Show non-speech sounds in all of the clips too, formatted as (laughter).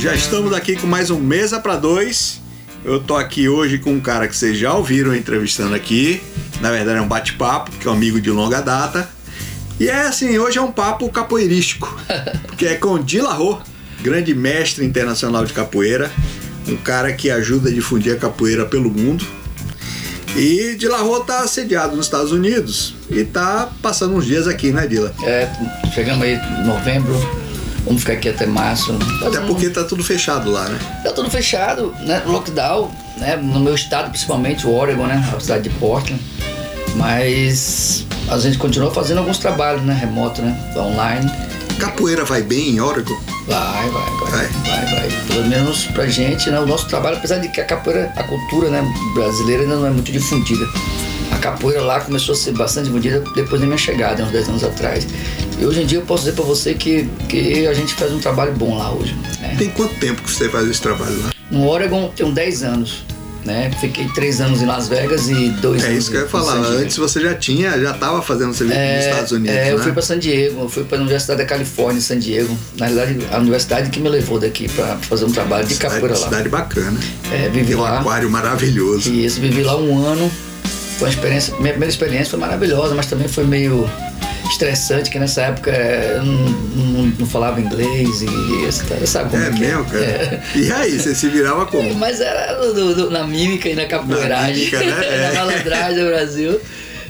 Já estamos aqui com mais um Mesa para Dois. Eu tô aqui hoje com um cara que vocês já ouviram entrevistando aqui. Na verdade é um bate-papo, que é um amigo de longa data. E é assim, hoje é um papo capoeirístico, (laughs) porque é com Dilarro, grande mestre internacional de capoeira, um cara que ajuda a difundir a capoeira pelo mundo. E Dilarro tá sediado nos Estados Unidos e tá passando uns dias aqui, né, Dila? É, chegamos aí em novembro, vamos ficar aqui até março. Até porque tá tudo fechado lá, né? Tá tudo fechado, né? Lockdown, né? No meu estado, principalmente, o Oregon, né? A cidade de Portland. Mas a gente continua fazendo alguns trabalhos, né? Remoto, né? Online. Capoeira vai bem em Oregon? Vai, vai, vai, vai, vai, vai. Pelo menos pra gente, né? O nosso trabalho, apesar de que a capoeira, a cultura né, brasileira ainda não é muito difundida. A capoeira lá começou a ser bastante difundida depois da minha chegada, uns 10 anos atrás. E hoje em dia eu posso dizer pra você que, que a gente faz um trabalho bom lá hoje. Né? Tem quanto tempo que você faz esse trabalho lá? No Oregon tem 10 anos né? Fiquei três anos em Las Vegas e dois é anos. É isso que eu ia falar. Antes você já tinha, já estava fazendo serviço é, nos Estados Unidos. É, eu né? fui para San Diego, eu fui para a Universidade da Califórnia, em San Diego. Na realidade, a universidade que me levou daqui para fazer um trabalho de cidade, capoeira lá. Cidade bacana. É, vivi Tem um lá. aquário maravilhoso. Isso, vivi lá um ano. Foi uma experiência, minha primeira experiência foi maravilhosa, mas também foi meio estressante, que nessa época eu não, não, não falava inglês e sabe como é, é mesmo, cara? É. E aí, você se virava como? (laughs) Mas era do, do, na mímica e na capoeiragem, na, mímica, né? (laughs) na malandragem do Brasil.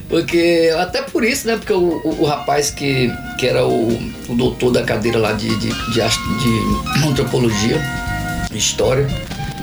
Porque, até por isso, né? Porque o, o, o rapaz que, que era o, o, doutor da cadeira lá de, de, de, de antropologia, história,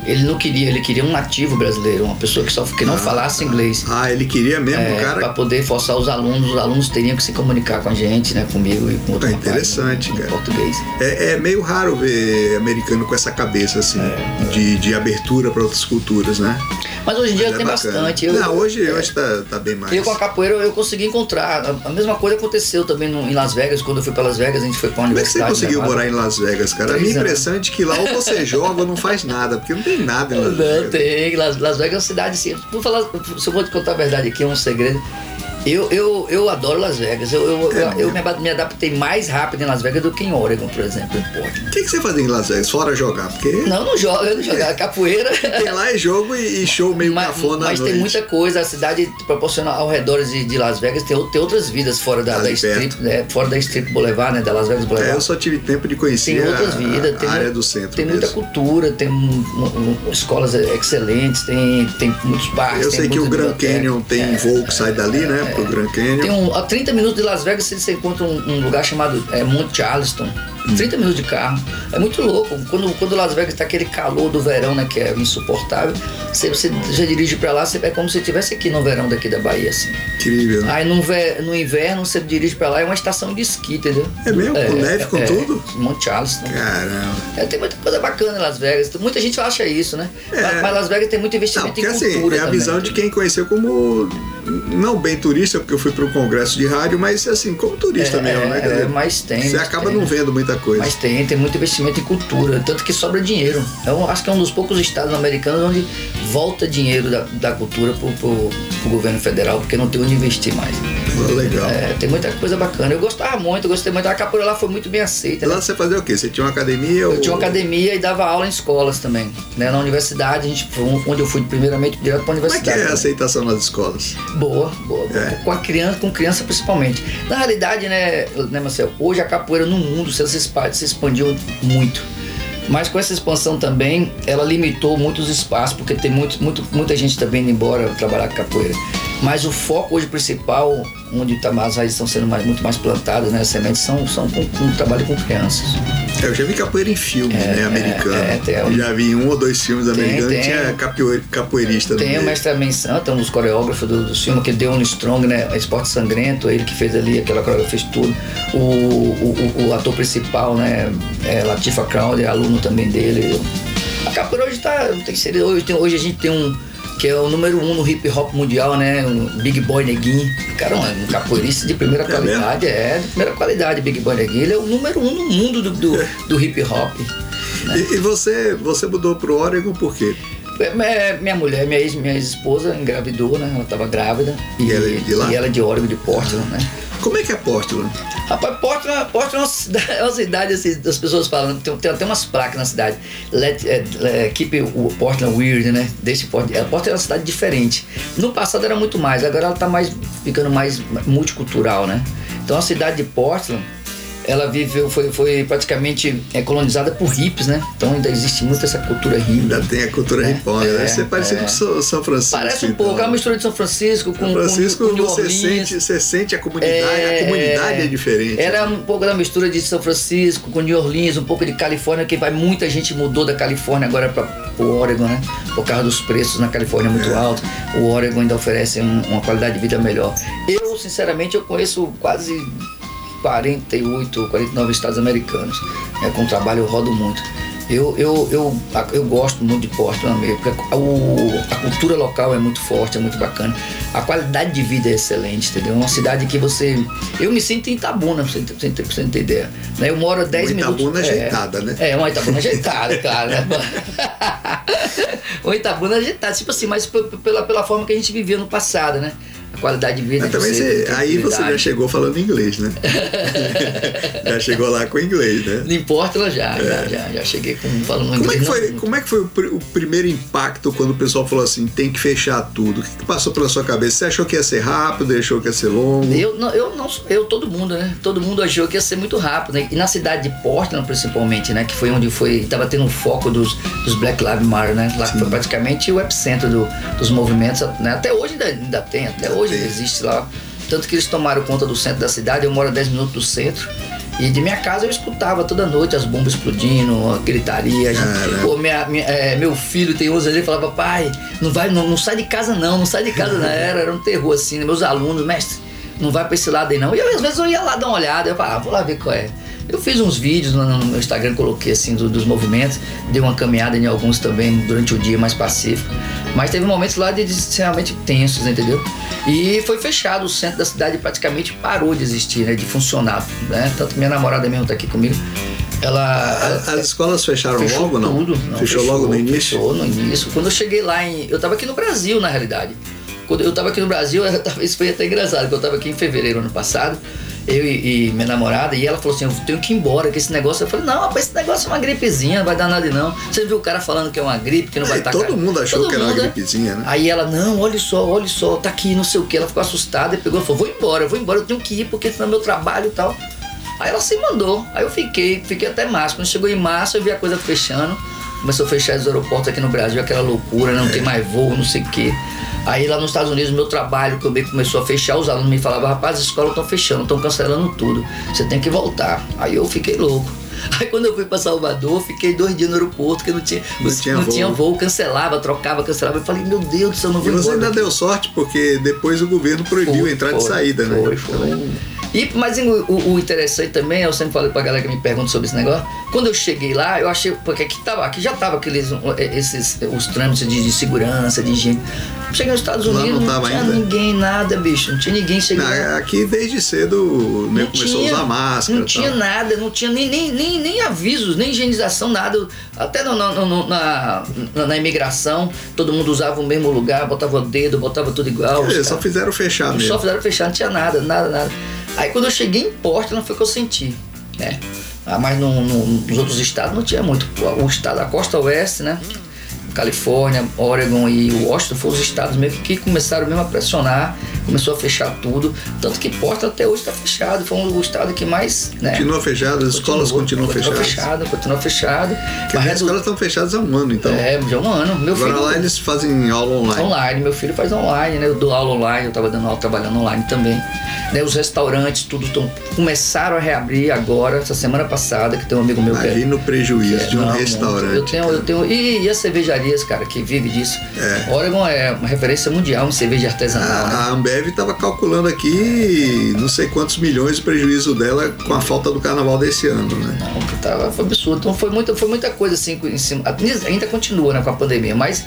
ele não queria, ele queria um nativo brasileiro, uma pessoa que só que não ah, falasse inglês. Ah, ele queria mesmo, é, cara. Para poder forçar os alunos, os alunos teriam que se comunicar com a gente, né, comigo e com outro É interessante, rapaz, cara. Em português. É, é, meio raro ver americano com essa cabeça assim, é, de, de abertura para outras culturas, né? Mas hoje em dia tem é bastante. Eu, não, hoje, é, hoje tá, tá bem mais. Eu com a capoeira eu consegui encontrar. A, mesma coisa aconteceu também no, em Las Vegas, quando eu fui para Las Vegas, a gente foi para uma universidade. Como é que você conseguiu morar em Las Vegas, cara? A minha impressão é de que lá ou você (laughs) joga ou não faz nada, porque não tem nada em Las Vegas. Não tem. Las, Las Vegas é uma cidade assim. Vou falar, se eu vou te contar a verdade aqui, é um segredo. Eu, eu, eu adoro Las Vegas. Eu, eu, é eu, eu me, adaptei mais rápido em Las Vegas do que em Oregon, por exemplo, em Portland. O que, que, você fazia em Las Vegas? Fora jogar? Porque... Não, não joga, não joga. Capoeira. (laughs) Tem lá é jogo e, show meio mas, cafona Mas tem muita coisa. A cidade proporciona ao redor de, de Las Vegas tem, tem outras vidas fora da, da Strip, né? fora da Strip Boulevard, né? Da Las Vegas Boulevard. É, eu só tive tempo de conhecer tem outras vidas, a, tem, área do centro. Tem mesmo. muita cultura, tem um, um, escolas excelentes, tem, tem muitos parques. Eu sei que o Grand Canyon tem é, voo que sai dali, né? Pro Grand Canyon. Tem um, a 30 minutos de Las Vegas você encontra um, um lugar chamado é, Monte Charleston. 30 minutos de carro. É muito louco. Quando, quando Las Vegas está aquele calor do verão, né? Que é insuportável. Você, você já dirige para lá, você, é como se estivesse aqui no verão daqui da Bahia, assim. Incrível. Né? Aí no, no inverno você dirige para lá, é uma estação de esqui, entendeu? É mesmo? É, com neve, com é, tudo? Monte Charleston. Caramba. É, tem muita coisa bacana em Las Vegas. Muita gente acha isso, né? É. Mas, mas Las Vegas tem muito investimento não, porque, em cultura assim, é a também, visão de quem conheceu como não bem turista, porque eu fui para um congresso de rádio, mas assim, como turista é, mesmo, né? Dizer, mas tem. Você acaba tem. não vendo muita coisa. Mas tem, tem muito investimento em cultura, tanto que sobra dinheiro. Eu acho que é um dos poucos estados americanos onde volta dinheiro da, da cultura pro, pro governo federal, porque não tem onde investir mais. Legal. É, tem muita coisa bacana. Eu gostava muito, eu gostei muito. A capoeira lá foi muito bem aceita. Lá né? você fazia o quê? Você tinha uma academia? Eu ou... tinha uma academia e dava aula em escolas também. Né? Na universidade, a gente, onde eu fui primeiramente direto para a universidade. Como é que é a né? aceitação nas escolas? Boa, boa. É. Com a criança, com criança principalmente. Na realidade, né, né Marcelo, hoje a capoeira no mundo se, se expandiu muito. Mas com essa expansão também, ela limitou muitos espaços, porque tem muito, muito, muita gente também indo embora trabalhar com capoeira. Mas o foco hoje principal, onde tá, as raízes estão sendo mais, muito mais plantadas, né, as sementes, são, são com, com trabalho com crianças. É, eu já vi capoeira em filmes, é, né, americano. É, é, já vi um ou dois filmes americanos tem, tinha capoeira, capoeirista Tem o Mestre Amen Santa, um dos coreógrafos do, do filme, que deu um Strong, né, Esporte Sangrento, ele que fez ali, aquela coreografia, fez tudo. O, o, o, ator principal, né, é Latifa Crowder, aluno também dele. A capoeira hoje tá, tem hoje, tem, hoje a gente tem um que é o número um no hip hop mundial, né? Um Big Boy Neguinho. Cara, um capoeirista de primeira é qualidade, mesmo? é, de primeira qualidade, Big Boy Neguinho. Ele é o número um no mundo do, do, do hip hop. Né? E, e, você, você mudou pro Oregon por quê? É, minha mulher, minha ex-esposa, minha ex engravidou, né? Ela estava grávida. E, e, ela é de lá? E ela é de Oregon, de Portland, né? Como é que é Portland? Rapaz, Portland, Portland é, uma cidade, (laughs) é uma cidade assim, as pessoas falam, tem, tem até umas placas na cidade. Let, é, é, keep Portland weird, né? Deixe Portland. Portland é uma cidade diferente. No passado era muito mais, agora ela tá mais ficando mais multicultural, né? Então a cidade de Portland ela viveu, foi, foi praticamente é, colonizada por hippies, né? Então ainda existe muito essa cultura hippie. Ainda tem a cultura é, hipona, né? Você é parecido é. com São Francisco. Parece um então. pouco, é uma mistura de São Francisco com São Francisco, com, com você, sente, você sente a comunidade, a comunidade é diferente. Era né? um pouco da mistura de São Francisco com New Orleans, um pouco de Califórnia, que vai muita gente mudou da Califórnia agora para o Oregon, né? Por causa dos preços na Califórnia muito alto. O Oregon ainda oferece um, uma qualidade de vida melhor. Eu, sinceramente, eu conheço quase 48, 49 estados americanos. É, com o trabalho eu rodo muito. Eu, eu, eu, eu gosto muito de Portland mesmo, porque a, o, a cultura local é muito forte, é muito bacana. A qualidade de vida é excelente, entendeu? É uma cidade que você. Eu me sinto em Itabuna, pra você, pra você ter ideia. Né? Eu moro a 10 minutos. Itabuna é, ajeitada, né? É, uma Itabuna ajeitada, (laughs) claro, né? (laughs) uma Itabuna ajeitada, tipo assim, mas pela, pela forma que a gente vivia no passado, né? Qualidade de vida. Mas também você, aí você já chegou falando inglês, né? (laughs) já chegou lá com inglês, né? Não importa, ela já, é. já, já, cheguei com, falando como inglês. É que foi, como é que foi o, o, primeiro impacto quando o pessoal falou assim, tem que fechar tudo? O que, que, passou pela sua cabeça? Você achou que ia ser rápido, achou que ia ser longo? Eu não, eu não, eu todo mundo, né? Todo mundo achou que ia ser muito rápido, né? E na cidade de Portland, principalmente, né? Que foi onde foi, tava tendo um foco dos, dos Black Lives Matter, né? Lá Sim. foi praticamente o epicentro do, dos movimentos, né? Até hoje ainda, ainda tem, até hoje ainda existe lá tanto que eles tomaram conta do centro da cidade, eu moro a 10 minutos do centro. E de minha casa eu escutava toda noite as bombas explodindo, a gritaria. Gente, pô, minha, minha, é, meu filho tem 11 anos, ele falava, pai, não, vai, não, não sai de casa não, não sai de casa não. (laughs) Era, era um terror assim, né? meus alunos, mestre, não vai pra esse lado aí não. E eu, às vezes eu ia lá dar uma olhada, eu falava, ah, vou lá ver qual é. Eu fiz uns vídeos no, no meu Instagram, coloquei assim do, dos movimentos, dei uma caminhada em alguns também durante o dia mais pacífico. Mas teve momentos lá de, de realmente tensos, entendeu? E foi fechado, o centro da cidade praticamente parou de existir, né, de funcionar. Né? Tanto minha namorada mesmo está aqui comigo. Ela, ela, As escolas fecharam logo, não? Tudo, não? Fechou, fechou, logo no início? Fechou no início. Quando eu cheguei lá em. Eu estava aqui no Brasil, na realidade. Quando eu estava aqui no Brasil, (laughs) isso foi até engraçado, porque eu estava aqui em fevereiro ano passado eu e, e, minha namorada, e ela falou assim: Eu tenho que ir embora, que esse negócio. Eu falei: Não, rapaz, esse negócio é uma gripezinha, não vai dar nada não. Você viu o cara falando que é uma gripe, que não vai estar. Todo cara. mundo achou todo que era mundo, uma gripezinha, né? Aí ela: Não, olha só, olha só, tá aqui, não sei o que. Ela ficou assustada e pegou e falou: Vou embora, vou embora, eu tenho que ir, porque senão é meu trabalho e tal. Aí ela se mandou. Aí eu fiquei, fiquei até março. Quando chegou em março, eu vi a coisa fechando. Começou a fechar os aeroportos aqui no Brasil, aquela loucura, não tem mais voo, não sei o quê. Aí lá nos Estados Unidos, meu trabalho também começou a fechar, os alunos me falavam, rapaz, as escolas estão fechando, estão cancelando tudo, você tem que voltar. Aí eu fiquei louco. (laughs) Aí quando eu fui para Salvador, fiquei dois dias no aeroporto, que não tinha, não, tinha, não voo. tinha voo, cancelava, trocava, cancelava. Eu falei, meu Deus do céu, não vou E você ainda deu sorte, porque depois o governo proibiu foi, a entrada foi, e saída, foi, né? Foi, foi. E, mas o, o, interessante também, eu sempre falei pra galera que me pergunta sobre esse negócio, quando eu cheguei lá, eu achei, porque aqui, tava, aqui já tava aqueles, esses, os trâmites de, de segurança, de higiene. Cheguei nos Estados Unidos, não, não tinha ainda. ninguém, nada, bicho, não tinha ninguém chegando. Aqui desde cedo né, começou tinha, a usar máscara. Não tinha nada, não tinha nem, nem, nem, nem avisos, nem higienização, nada. Até no, no, no, na, na, na, imigração, todo mundo usava o mesmo lugar, botava o dedo, botava tudo igual. Dizer, só fizeram fechar mesmo. Só fizeram fechar, não tinha nada, nada, nada. Aí quando eu cheguei em Portland foi que eu senti, né? Ah, mas no, no, nos outros estados não tinha muito. O estado da costa oeste, né? Califórnia, Oregon e Washington foram os estados mesmo que começaram mesmo a pressionar, começou a fechar tudo. Tanto que Portland até hoje está fechado. Foi um, o estado que mais. Né, continua fechado, as escolas continuam continua fechadas. Fechado, continua fechado. As escolas estão fechadas há um ano, então. É, já há um ano. Meu Agora filho, lá eles fazem aula online. Online, meu filho faz online, né? Eu dou aula online, eu estava dando aula trabalhando online também. Né, os restaurantes, tudo tão, começaram a reabrir agora, essa semana passada, que tem um amigo meu Imagina que. Imagina o prejuízo é, de um não, restaurante. Eu tenho, eu tenho. E, e as cervejarias, cara, que vive disso. É. Oregon é uma referência mundial em cerveja artesanal. A, né? a Ambev estava calculando aqui não sei quantos milhões de prejuízo dela com a falta do carnaval desse ano, né? Não, tava, foi absurdo. Então foi muita, foi muita coisa assim em cima. Ainda continua né, com a pandemia, mas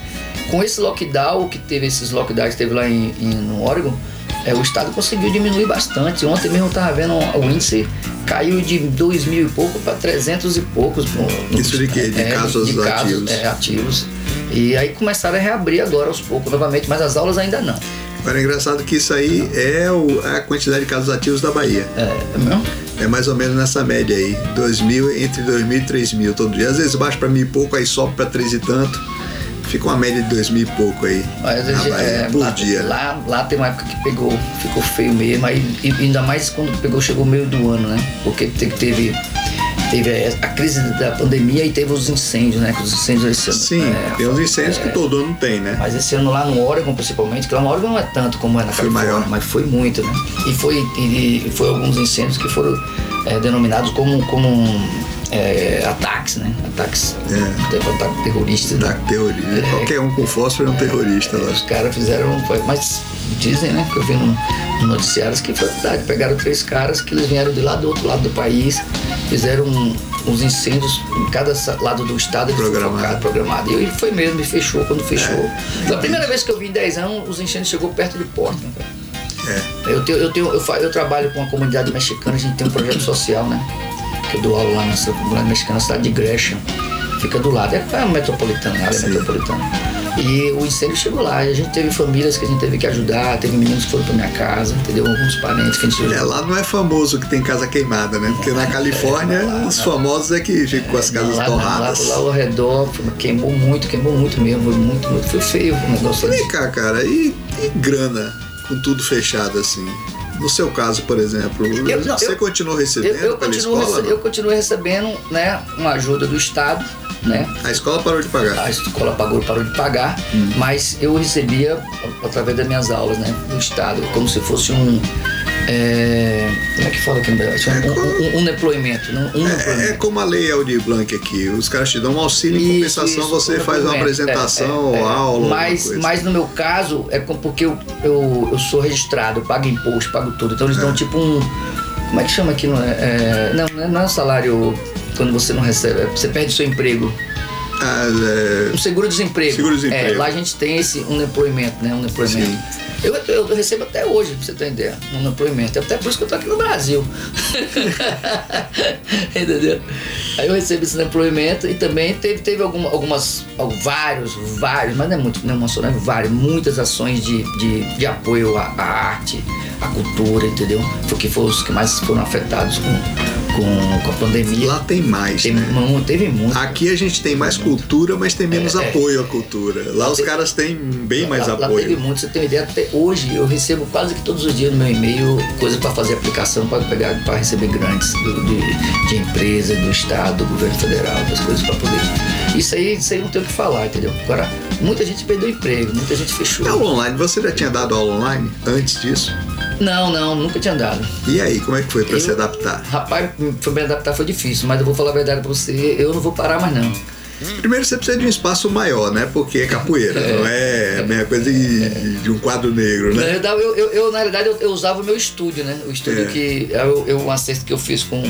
com esse lockdown que teve, esses lockdowns que teve lá em, em no Oregon é, o estado conseguiu diminuir bastante. Ontem mesmo eu estava vendo o índice caiu de 2 mil e pouco para 300 e poucos. No, Isso de quê? De é, casos de, de ativos? é, ativos. E aí começaram a reabrir agora aos poucos novamente, mas as aulas ainda não. Agora é engraçado que isso aí é o- a quantidade de casos ativos da Bahia. É, é mesmo? É mais ou menos nessa média aí. 2 mil, entre 2 mil e 3 mil todo dia. Às vezes baixa pra mil e pouco, aí sobe pra 3 e tanto. Fica uma média de 2 mil e pouco aí. Mas, na Bahia, é, por lá, dia. Lá, lá tem uma época que pegou, ficou feio mesmo, aí, ainda mais quando pegou, chegou meio do ano, né? Porque te- teve, teve a crise da pandemia e teve os incêndios, né? Que os incêndios esse ano. Sim, é, tem uns incêndios é, que todo ano tem, né? Mas esse ano lá no Oregon, principalmente, que lá no Oregon não é tanto como é na Foi Califórnia, maior. mas foi muito, né? E foi, e, e foi alguns incêndios que foram é, denominados como, como é, ataques, né? Ataques, É. teve ataque terrorista, né? Da teoria. Qualquer um com fósforo é um terrorista lá. Os caras fizeram. Mas dizem, né? Que eu vi no, no noticiários que foi verdade. Pegaram três caras que eles vieram de lá do outro lado do país, fizeram um- uns incêndios em cada lado do estado, Programado. programado. E foi mesmo, e fechou quando fechou. É. Foi a primeira vez que eu vi em 10 anos, os incêndios chegou perto de Portland. cara. É. Eu, tenho, eu, tenho, eu, eu trabalho com a comunidade mexicana, a gente tem um projeto social, né? Que eu dou aula lá nessa comunidade mexicana, na cidade de Gresham. Fica do lado, é a metropolitana, área Sim. metropolitana. E o incêndio chegou lá, e a gente teve famílias que a gente teve que ajudar, teve meninos que foram pra minha casa, entendeu? Alguns parentes que a gente É, lá não é famoso que tem casa queimada, né? Porque na Califórnia, lá, os lá. famosos é que ficam com as casas lá, lá, lá, torradas. lá ao redor, queimou muito, queimou muito mesmo, foi muito, muito, foi feio o negócio. Vem cá, cara, e, e grana com tudo fechado assim? No seu caso, por exemplo, Eu- não, você eu- continuou Eu, recebendo eu, pela continuo, escola? rece- eu continuo recebendo né, uma ajuda do Estado, né? A escola parou de pagar. A escola pagou, parou de pagar, mas eu recebia através das minhas aulas, né? Do Estado, como se fosse um. É, como é que fala aqui no Brasil? É Um, como- um, um deploymento, não? Um É, é como a lei Aldir Blanc aqui. Os caras te dão um auxílio em Isso, compensação, isso, você faz uma apresentação É, é, é. aula. Mas, mas no meu caso, é porque eu, eu, eu sou registrado, eu pago imposto, pago tudo. Então eles É. dão tipo um. Como é que chama aqui? Não, é, é, não, não é- é um salário quando você não recebe, é- você perde seu emprego. Ah, é, Um seguro-desemprego. Seguro-desemprego. É, lá a gente tem esse unemployment, né? Unemployment. Eu, eu, eu recebo até hoje, pra você ter ideia, um unemployment. Até por isso que eu tô aqui no Brasil. (laughs) Entendeu? Aí eu recebo esse unemployment e também teve, teve alguma, algumas, al- vários, vários, mas não é muito, não é uma só, não é vários, muitas ações de, de, de apoio à, à arte, à cultura, entendeu? Porque foram os que mais foram afetados com, com, com a pandemia. lá tem mais, teve, né? mu- teve muito. Aqui a gente tem mais cultura, mas tem menos É, é. apoio à cultura. Lá os Teve- caras têm bem mais lá, apoio. Lá teve muito, você tem uma ideia, até hoje eu recebo quase que todos os dias no meu e-mail coisa para fazer aplicação, para pegar, para receber grandes do- de, de empresa, do Estado, do governo federal, das coisas para poder. Isso aí, isso aí não tem o que falar, entendeu? Agora, muita gente perdeu emprego, muita gente fechou. Aula online, você já tinha dado aula online antes disso? Não, não, nunca tinha dado. E aí, como é que foi para se adaptar? Rapaz, foi me adaptar foi difícil, mas eu vou falar a verdade pra você, eu não vou parar mais não. Primeiro você precisa de um espaço maior, né? Porque é capoeira, (laughs) não é a mesma coisa de, de um quadro negro, Na né? verdade, eu, eu, eu, na realidade, eu, eu usava o meu estúdio, né? O estúdio É. que eu, eu um acerto que eu fiz com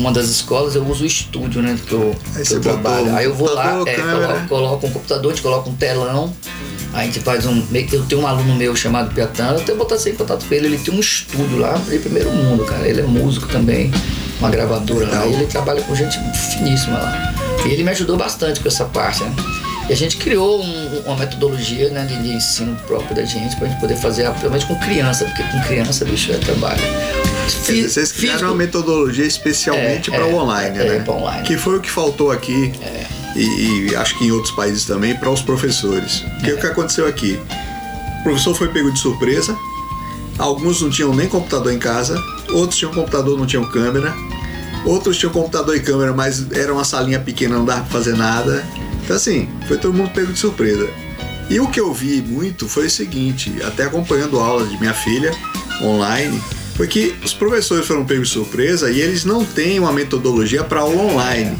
uma das escolas, eu uso o estúdio, né? Que eu, Aí que eu trabalho. um Aí eu vou lá, é, coloco, coloco um computador, a gente coloca um telão. A gente faz um. meio que Eu tenho um aluno meu chamado Piatano, eu até botar você em contato com ele, ele tem um estúdio lá, ele é primeiro mundo, cara. Ele é músico também, uma gravadora lá, e ele trabalha com gente finíssima lá. E ele me ajudou bastante com essa parte, né? E a gente criou um- uma metodologia né, de, ensino próprio da gente, pra gente poder fazer, principalmente com criança, porque com criança, bicho, é trabalho. Dizer, vocês criaram Físico- uma metodologia especialmente É, para é, o online, é, né? é, pra online. Que foi o que faltou aqui É. e, e acho que em outros países também para os professores. Porque É. o que aconteceu aqui? O professor foi pego de surpresa. Alguns não tinham nem computador em casa, outros tinham computador, não tinham câmera. Outros tinham computador e câmera, mas era uma salinha pequena, não dava pra fazer nada. Então assim, foi todo mundo pego de surpresa. E o que eu vi muito foi o seguinte, até acompanhando aulas de minha filha online, foi que os professores foram pegos de surpresa e eles não têm uma metodologia para aula online.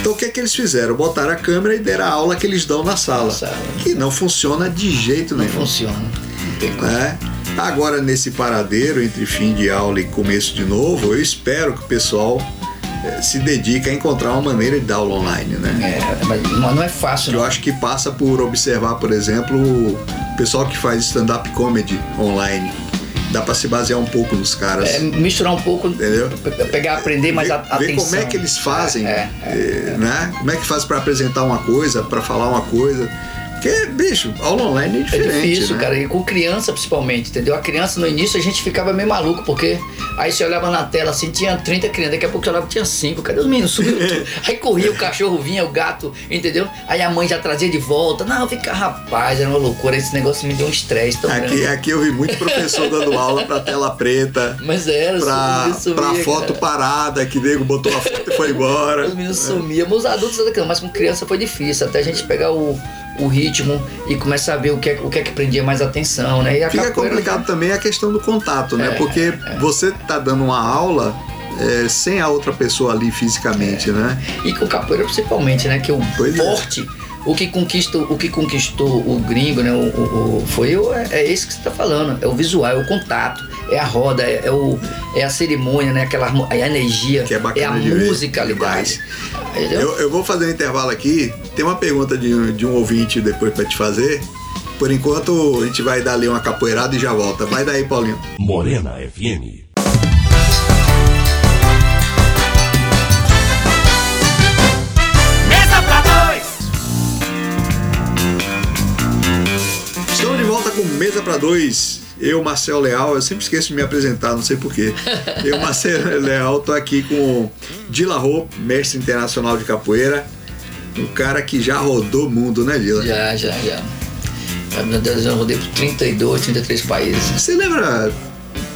Então o que é que eles fizeram? Botaram a câmera e deram a aula que eles dão na sala. Na sala. Que não funciona de jeito Não nenhum. funciona. Não tem como. né? Agora, nesse paradeiro entre fim de aula e começo de novo, eu espero que o pessoal eh, se dedique a encontrar uma maneira de dar aula online, né? É, mas não não é fácil, Eu não. acho que passa por observar, por exemplo, o pessoal que faz stand-up comedy online. Dá pra se basear um pouco nos caras. É, misturar um pouco, Entendeu? pe- pegar, aprender mais ver, a, ver atenção. como é que eles fazem, É, é, eh, né? Como é que faz para apresentar uma coisa, para falar uma coisa. Porque, bicho, aula online é É diferente. difícil, né? cara. E com criança, principalmente, entendeu? A criança, no início, a gente ficava meio maluco, porque aí você olhava na tela, assim, tinha 30 crianças, daqui a pouco você olhava, tinha 5. Cadê os meninos? Subiu (laughs) tudo. Aí corria, o cachorro vinha, o gato, entendeu? Aí a mãe já trazia de volta. Não, fica, rapaz, era uma loucura. Esse negócio me deu um estresse tão Aqui, grande. aqui eu vi muito professor dando aula pra tela preta, (laughs) Mas era, pra, pra foto cara. parada, que nego botou a foto e foi embora. Os meninos sumiam. Mas os adultos, mas com criança foi difícil, até a gente pegar o, o ritmo e começar a ver o que, é, o que é que prendia mais atenção, né? E a Fica capoeira- complicado também a questão do contato, né? É, Porque você tá dando uma aula é, sem a outra pessoa ali fisicamente, né? E com capoeira principalmente, né? Que o Pois é. porte, o que conquistou, o que conquistou o gringo, né? O, o- o- foi o, é, é esse que você tá falando. É o visual, é o contato, é a roda, é, é o, é a cerimônia, né? Aquela é a energia, Que é bacana a musicalidade. Eu, eu vou fazer um intervalo aqui. Tem uma pergunta de, de um ouvinte depois pra te fazer. Por enquanto, a gente vai dar ali uma capoeirada e já volta. Vai daí, Paulinho. Morena FM. Mesa pra dois! Estamos de volta com Mesa para Dois. Eu, Marcel Leal, eu sempre esqueço de me apresentar, não sei porquê. (laughs) Eu, Marcel Leal, tô aqui com Dila Rô, mestre internacional de capoeira. Um cara que já rodou o mundo, né, Dila? Já, já, já. Ah, Meu Deus, eu rodei por 32, 33 países. Você lembra?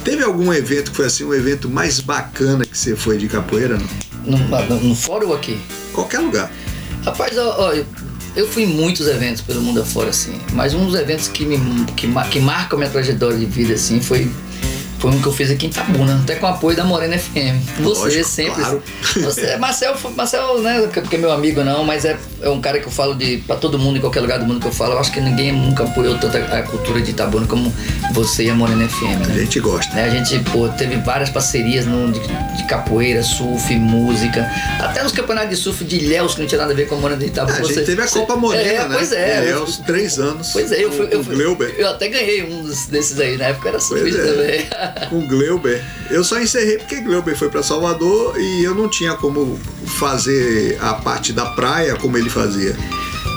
Teve algum evento que foi assim, um evento mais bacana que você foi de capoeira? Não? No, no, no fórum aqui. Qualquer lugar. Rapaz, ó, ó, eu, fui em muitos eventos pelo mundo afora, assim. Mas um dos eventos que, me, que, que marca a minha trajetória de vida, assim, foi, foi um que eu fiz aqui em Tabuna, até com o apoio da Morena FM. Você Lógico, sempre. claro. (laughs) Você, Marcel, foi- Marcel, né, porque é meu amigo não, mas é, é um cara que eu falo de pra todo mundo, em qualquer lugar do mundo que eu falo. Eu acho que ninguém nunca apoiou tanto a, a cultura de Itabuna como você e a Morena FM, A né? gente gosta. Né, A gente pô, teve várias parcerias no- de, de capoeira, surf, música, até nos campeonatos de surf de Ilhéus, que não tinha nada a ver com a Morena de Itabuna. a gente Você- teve a Copa Morena, é, né? Pois é. É, eu- aos três anos. Pois é, eu fui. Eu, fui- Gleuber. eu até ganhei um desses aí, na época eu era surfista é. também. Com Gleuber. Eu só encerrei porque Gleuber foi para Salvador e eu não tinha como fazer a parte da praia como ele fazia.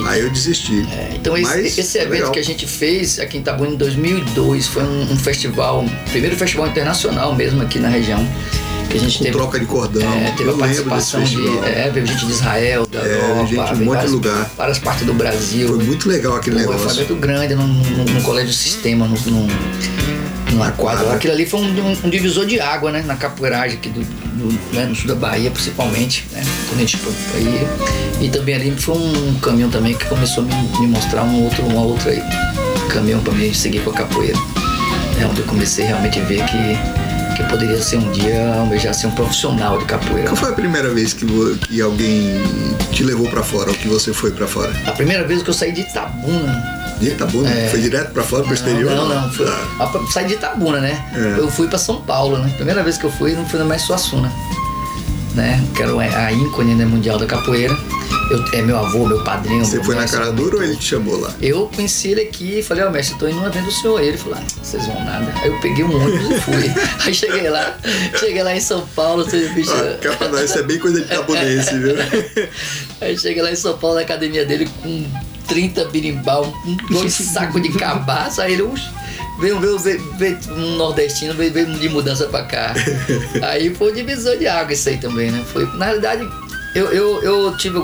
Aí eu desisti. É, Então esse, esse evento legal. que a gente fez aqui em Itabuna em 2002 foi um, um festival, primeiro festival internacional mesmo aqui na região. Que a gente Com teve, troca de cordão. é, teve eu a participação de. É, veio gente de Israel, da É, Europa, gente de um monte de várias, lugar. várias partes do Brasil. Foi muito legal aquele Pô, Foi um negócio. evento grande num, num, num colégio sistema, num, num, numa quadra. Aquilo ali foi um, um- um divisor de água, né? Na capoeiragem aqui do, do- né, no sul da Bahia, principalmente, né? Quando a gente foi aí. E também ali foi um caminho também que começou a me, me mostrar um outro, uma outra aí, caminho para mim seguir com a capoeira. É onde eu comecei realmente a ver que, que eu poderia ser um dia, almejar ser um profissional de capoeira. Qual foi a primeira vez que, que alguém te levou pra fora, ou que você foi pra fora? A primeira vez que eu saí de Itabuna, De Itabuna? Foi direto pra fora, pro exterior? É. Não, não, não. Foi, Ah, saí de Itabuna, né? É. Eu fui pra São Paulo, né? Primeira vez que eu fui, não fui na Mais Suassuna. Né? Que era a ícone né, mundial da capoeira. Eu, é meu avô, meu padrinho. Você meu foi na mestre, cara dura ou ele te chamou lá? Eu conheci ele aqui e falei, ó, mestre, eu tô indo num evento do senhor. Ele falou, ah, vocês vão nada. Aí eu peguei um ônibus e fui. (laughs) Aí cheguei lá, cheguei lá em São Paulo, você bicho. Ah, cá pra nós, isso é bem coisa de (laughs) tabunense, viu? Aí cheguei lá em São Paulo, na academia dele, com 30 birimbau, um dois (laughs) sacos de cabaço. Aí ele, "Ux, veio, veio, veio, veio um nordestino, veio, veio de mudança pra cá. (laughs) Aí foi um divisor de água isso aí também, né? Foi, na realidade, eu, eu, eu tive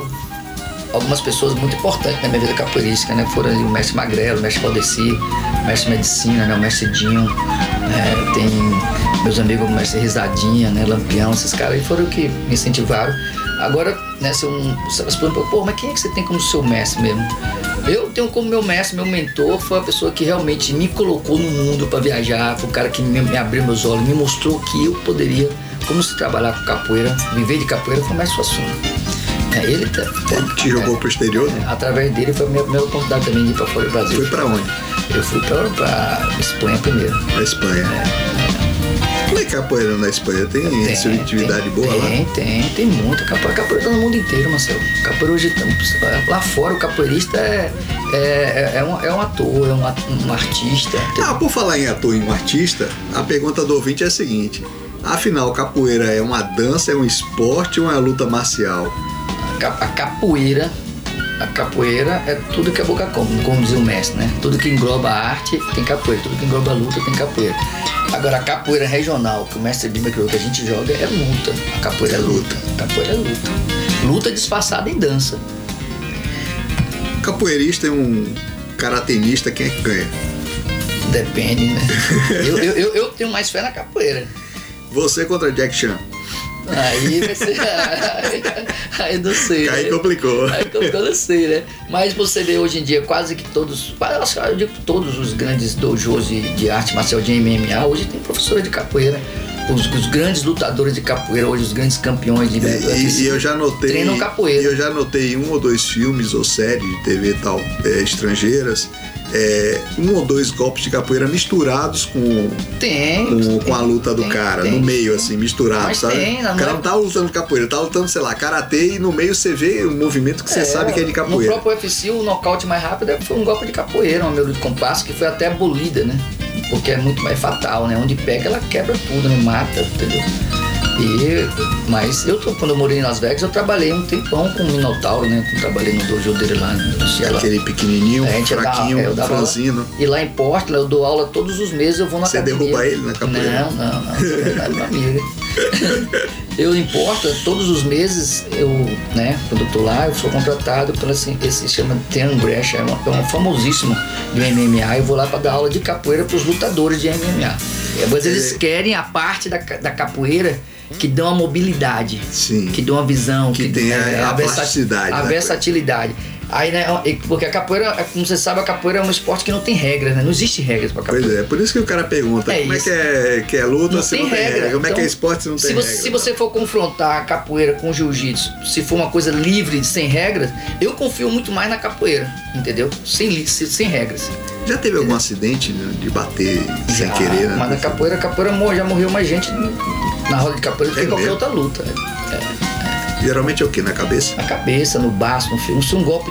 algumas pessoas muito importantes na minha vida capoeirística, né? Foram o mestre Magrelo, o mestre Valdeci, o mestre Medicina, né? O mestre Dinho, né? tem meus amigos, o mestre Risadinha, né? Lampião, esses caras aí foram que me incentivaram. Agora, né, se um, se as pessoas pô, mas quem é que você tem como seu mestre mesmo? Eu tenho como meu mestre, meu mentor, foi a pessoa que realmente me colocou no mundo para viajar, foi o cara que me, me abriu meus olhos, me mostrou que eu poderia, como se trabalhar com capoeira, viver de capoeira, foi o mestre Suassuna. É, ele tá- Ele te jogou pro exterior, né? Através dele foi a minha, minha oportunidade também de ir para fora do Brasil. Foi pra onde? Eu fui para Espanha primeiro. Pra Espanha. É é a capoeira na Espanha? Tem, seletividade tem, boa lá? tem, Tem, tem muito. Capoeira, capoeira tá no mundo inteiro, Marcelo. Capoeira hoje, tá- lá fora, o capoeirista é, é, é, é um, é um ator, é um, um artista. Ah, por falar em ator e um artista, a pergunta do ouvinte é a seguinte: afinal, capoeira é uma dança, é um esporte ou é uma luta marcial? A ca- a capoeira a capoeira é tudo que a boca come, como dizia o mestre, né? Tudo que engloba a arte tem capoeira, tudo que engloba a luta tem capoeira. Agora, a capoeira regional, que o mestre Bimba criou, que a gente joga, é luta. A capoeira é luta. A capoeira é luta. Luta disfarçada em dança. Capoeirista e um karatenista, quem é que ganha? Depende, né? eu, eu, eu, eu tenho mais fé na capoeira. Você contra Jack Chan. Aí vai (laughs) ser. aí não sei. Aí né? complicou. Aí complicou, não sei, né? Mas você vê hoje em dia quase que todos, eu digo todos os grandes dojos de, de arte marcial de MMA hoje tem professora de capoeira. Os, os grandes lutadores de capoeira, hoje os grandes campeões de E, e eu já notei. Treinam capoeira. E eu já notei um ou dois filmes ou séries de TV tal, é, estrangeiras. É, um ou dois golpes de capoeira misturados com, Tem. com, com a tem, luta do tem, cara, tem. no meio, assim, misturado, Mas sabe? tem, o cara é- não tá lutando capoeira, tá lutando, sei lá, karatê e no meio você vê um movimento que você sabe que é de No capoeira. próprio UFC, o nocaute mais rápido foi um golpe de capoeira, uma meio de compasso, que foi até abolida, né? Porque é muito mais fatal, né? Onde pega, ela quebra tudo, né? Mata, entendeu? E, mas eu, quando eu morei em Las Vegas, eu trabalhei um tempão com o Minotauro, né? Eu trabalhei no dojo dele lá no. Aquele pequenininho, É, fraquinho, dá- é, eu dava franzino. E lá em Portland, eu dou aula todos os meses, eu vou na Você academia. derruba ele na capoeira? Não, não, não. Você tá meu amigo. Eu em Portland, todos os meses, eu, né, quando eu tô lá, eu sou contratado pela assim, esse se chama Tian Gresh, é uma, é uma famosíssima do MMA. Eu vou lá para dar aula de capoeira para os lutadores de MMA. Mas eles querem a parte da, da capoeira que dão a mobilidade Sim. que dão uma visão, Que tem a- é, a versa- plasticidade a da versatilidade. Aí, né, porque a capoeira, é, como você sabe, a capoeira é um esporte que não tem regras, né? Não existe regras pra capoeira. Pois é, por isso que o cara pergunta É como isso. é que é, que é luta Não se não tem regra. regra. Como é que é Então, esporte se não tem se você, regra? se você for confrontar a capoeira com o jiu-jitsu, se for uma coisa livre, sem regras, eu confio muito mais na capoeira, entendeu? Sem, sem regras. Já teve algum acidente né, de bater sem Já, querer, né? Mas na capoeira, a capoeira já morreu mais gente na roda de capoeira do É que qualquer mesmo? outra luta. né? Geralmente é o que? Na cabeça? na cabeça, no baço, no fígado. Se um golpe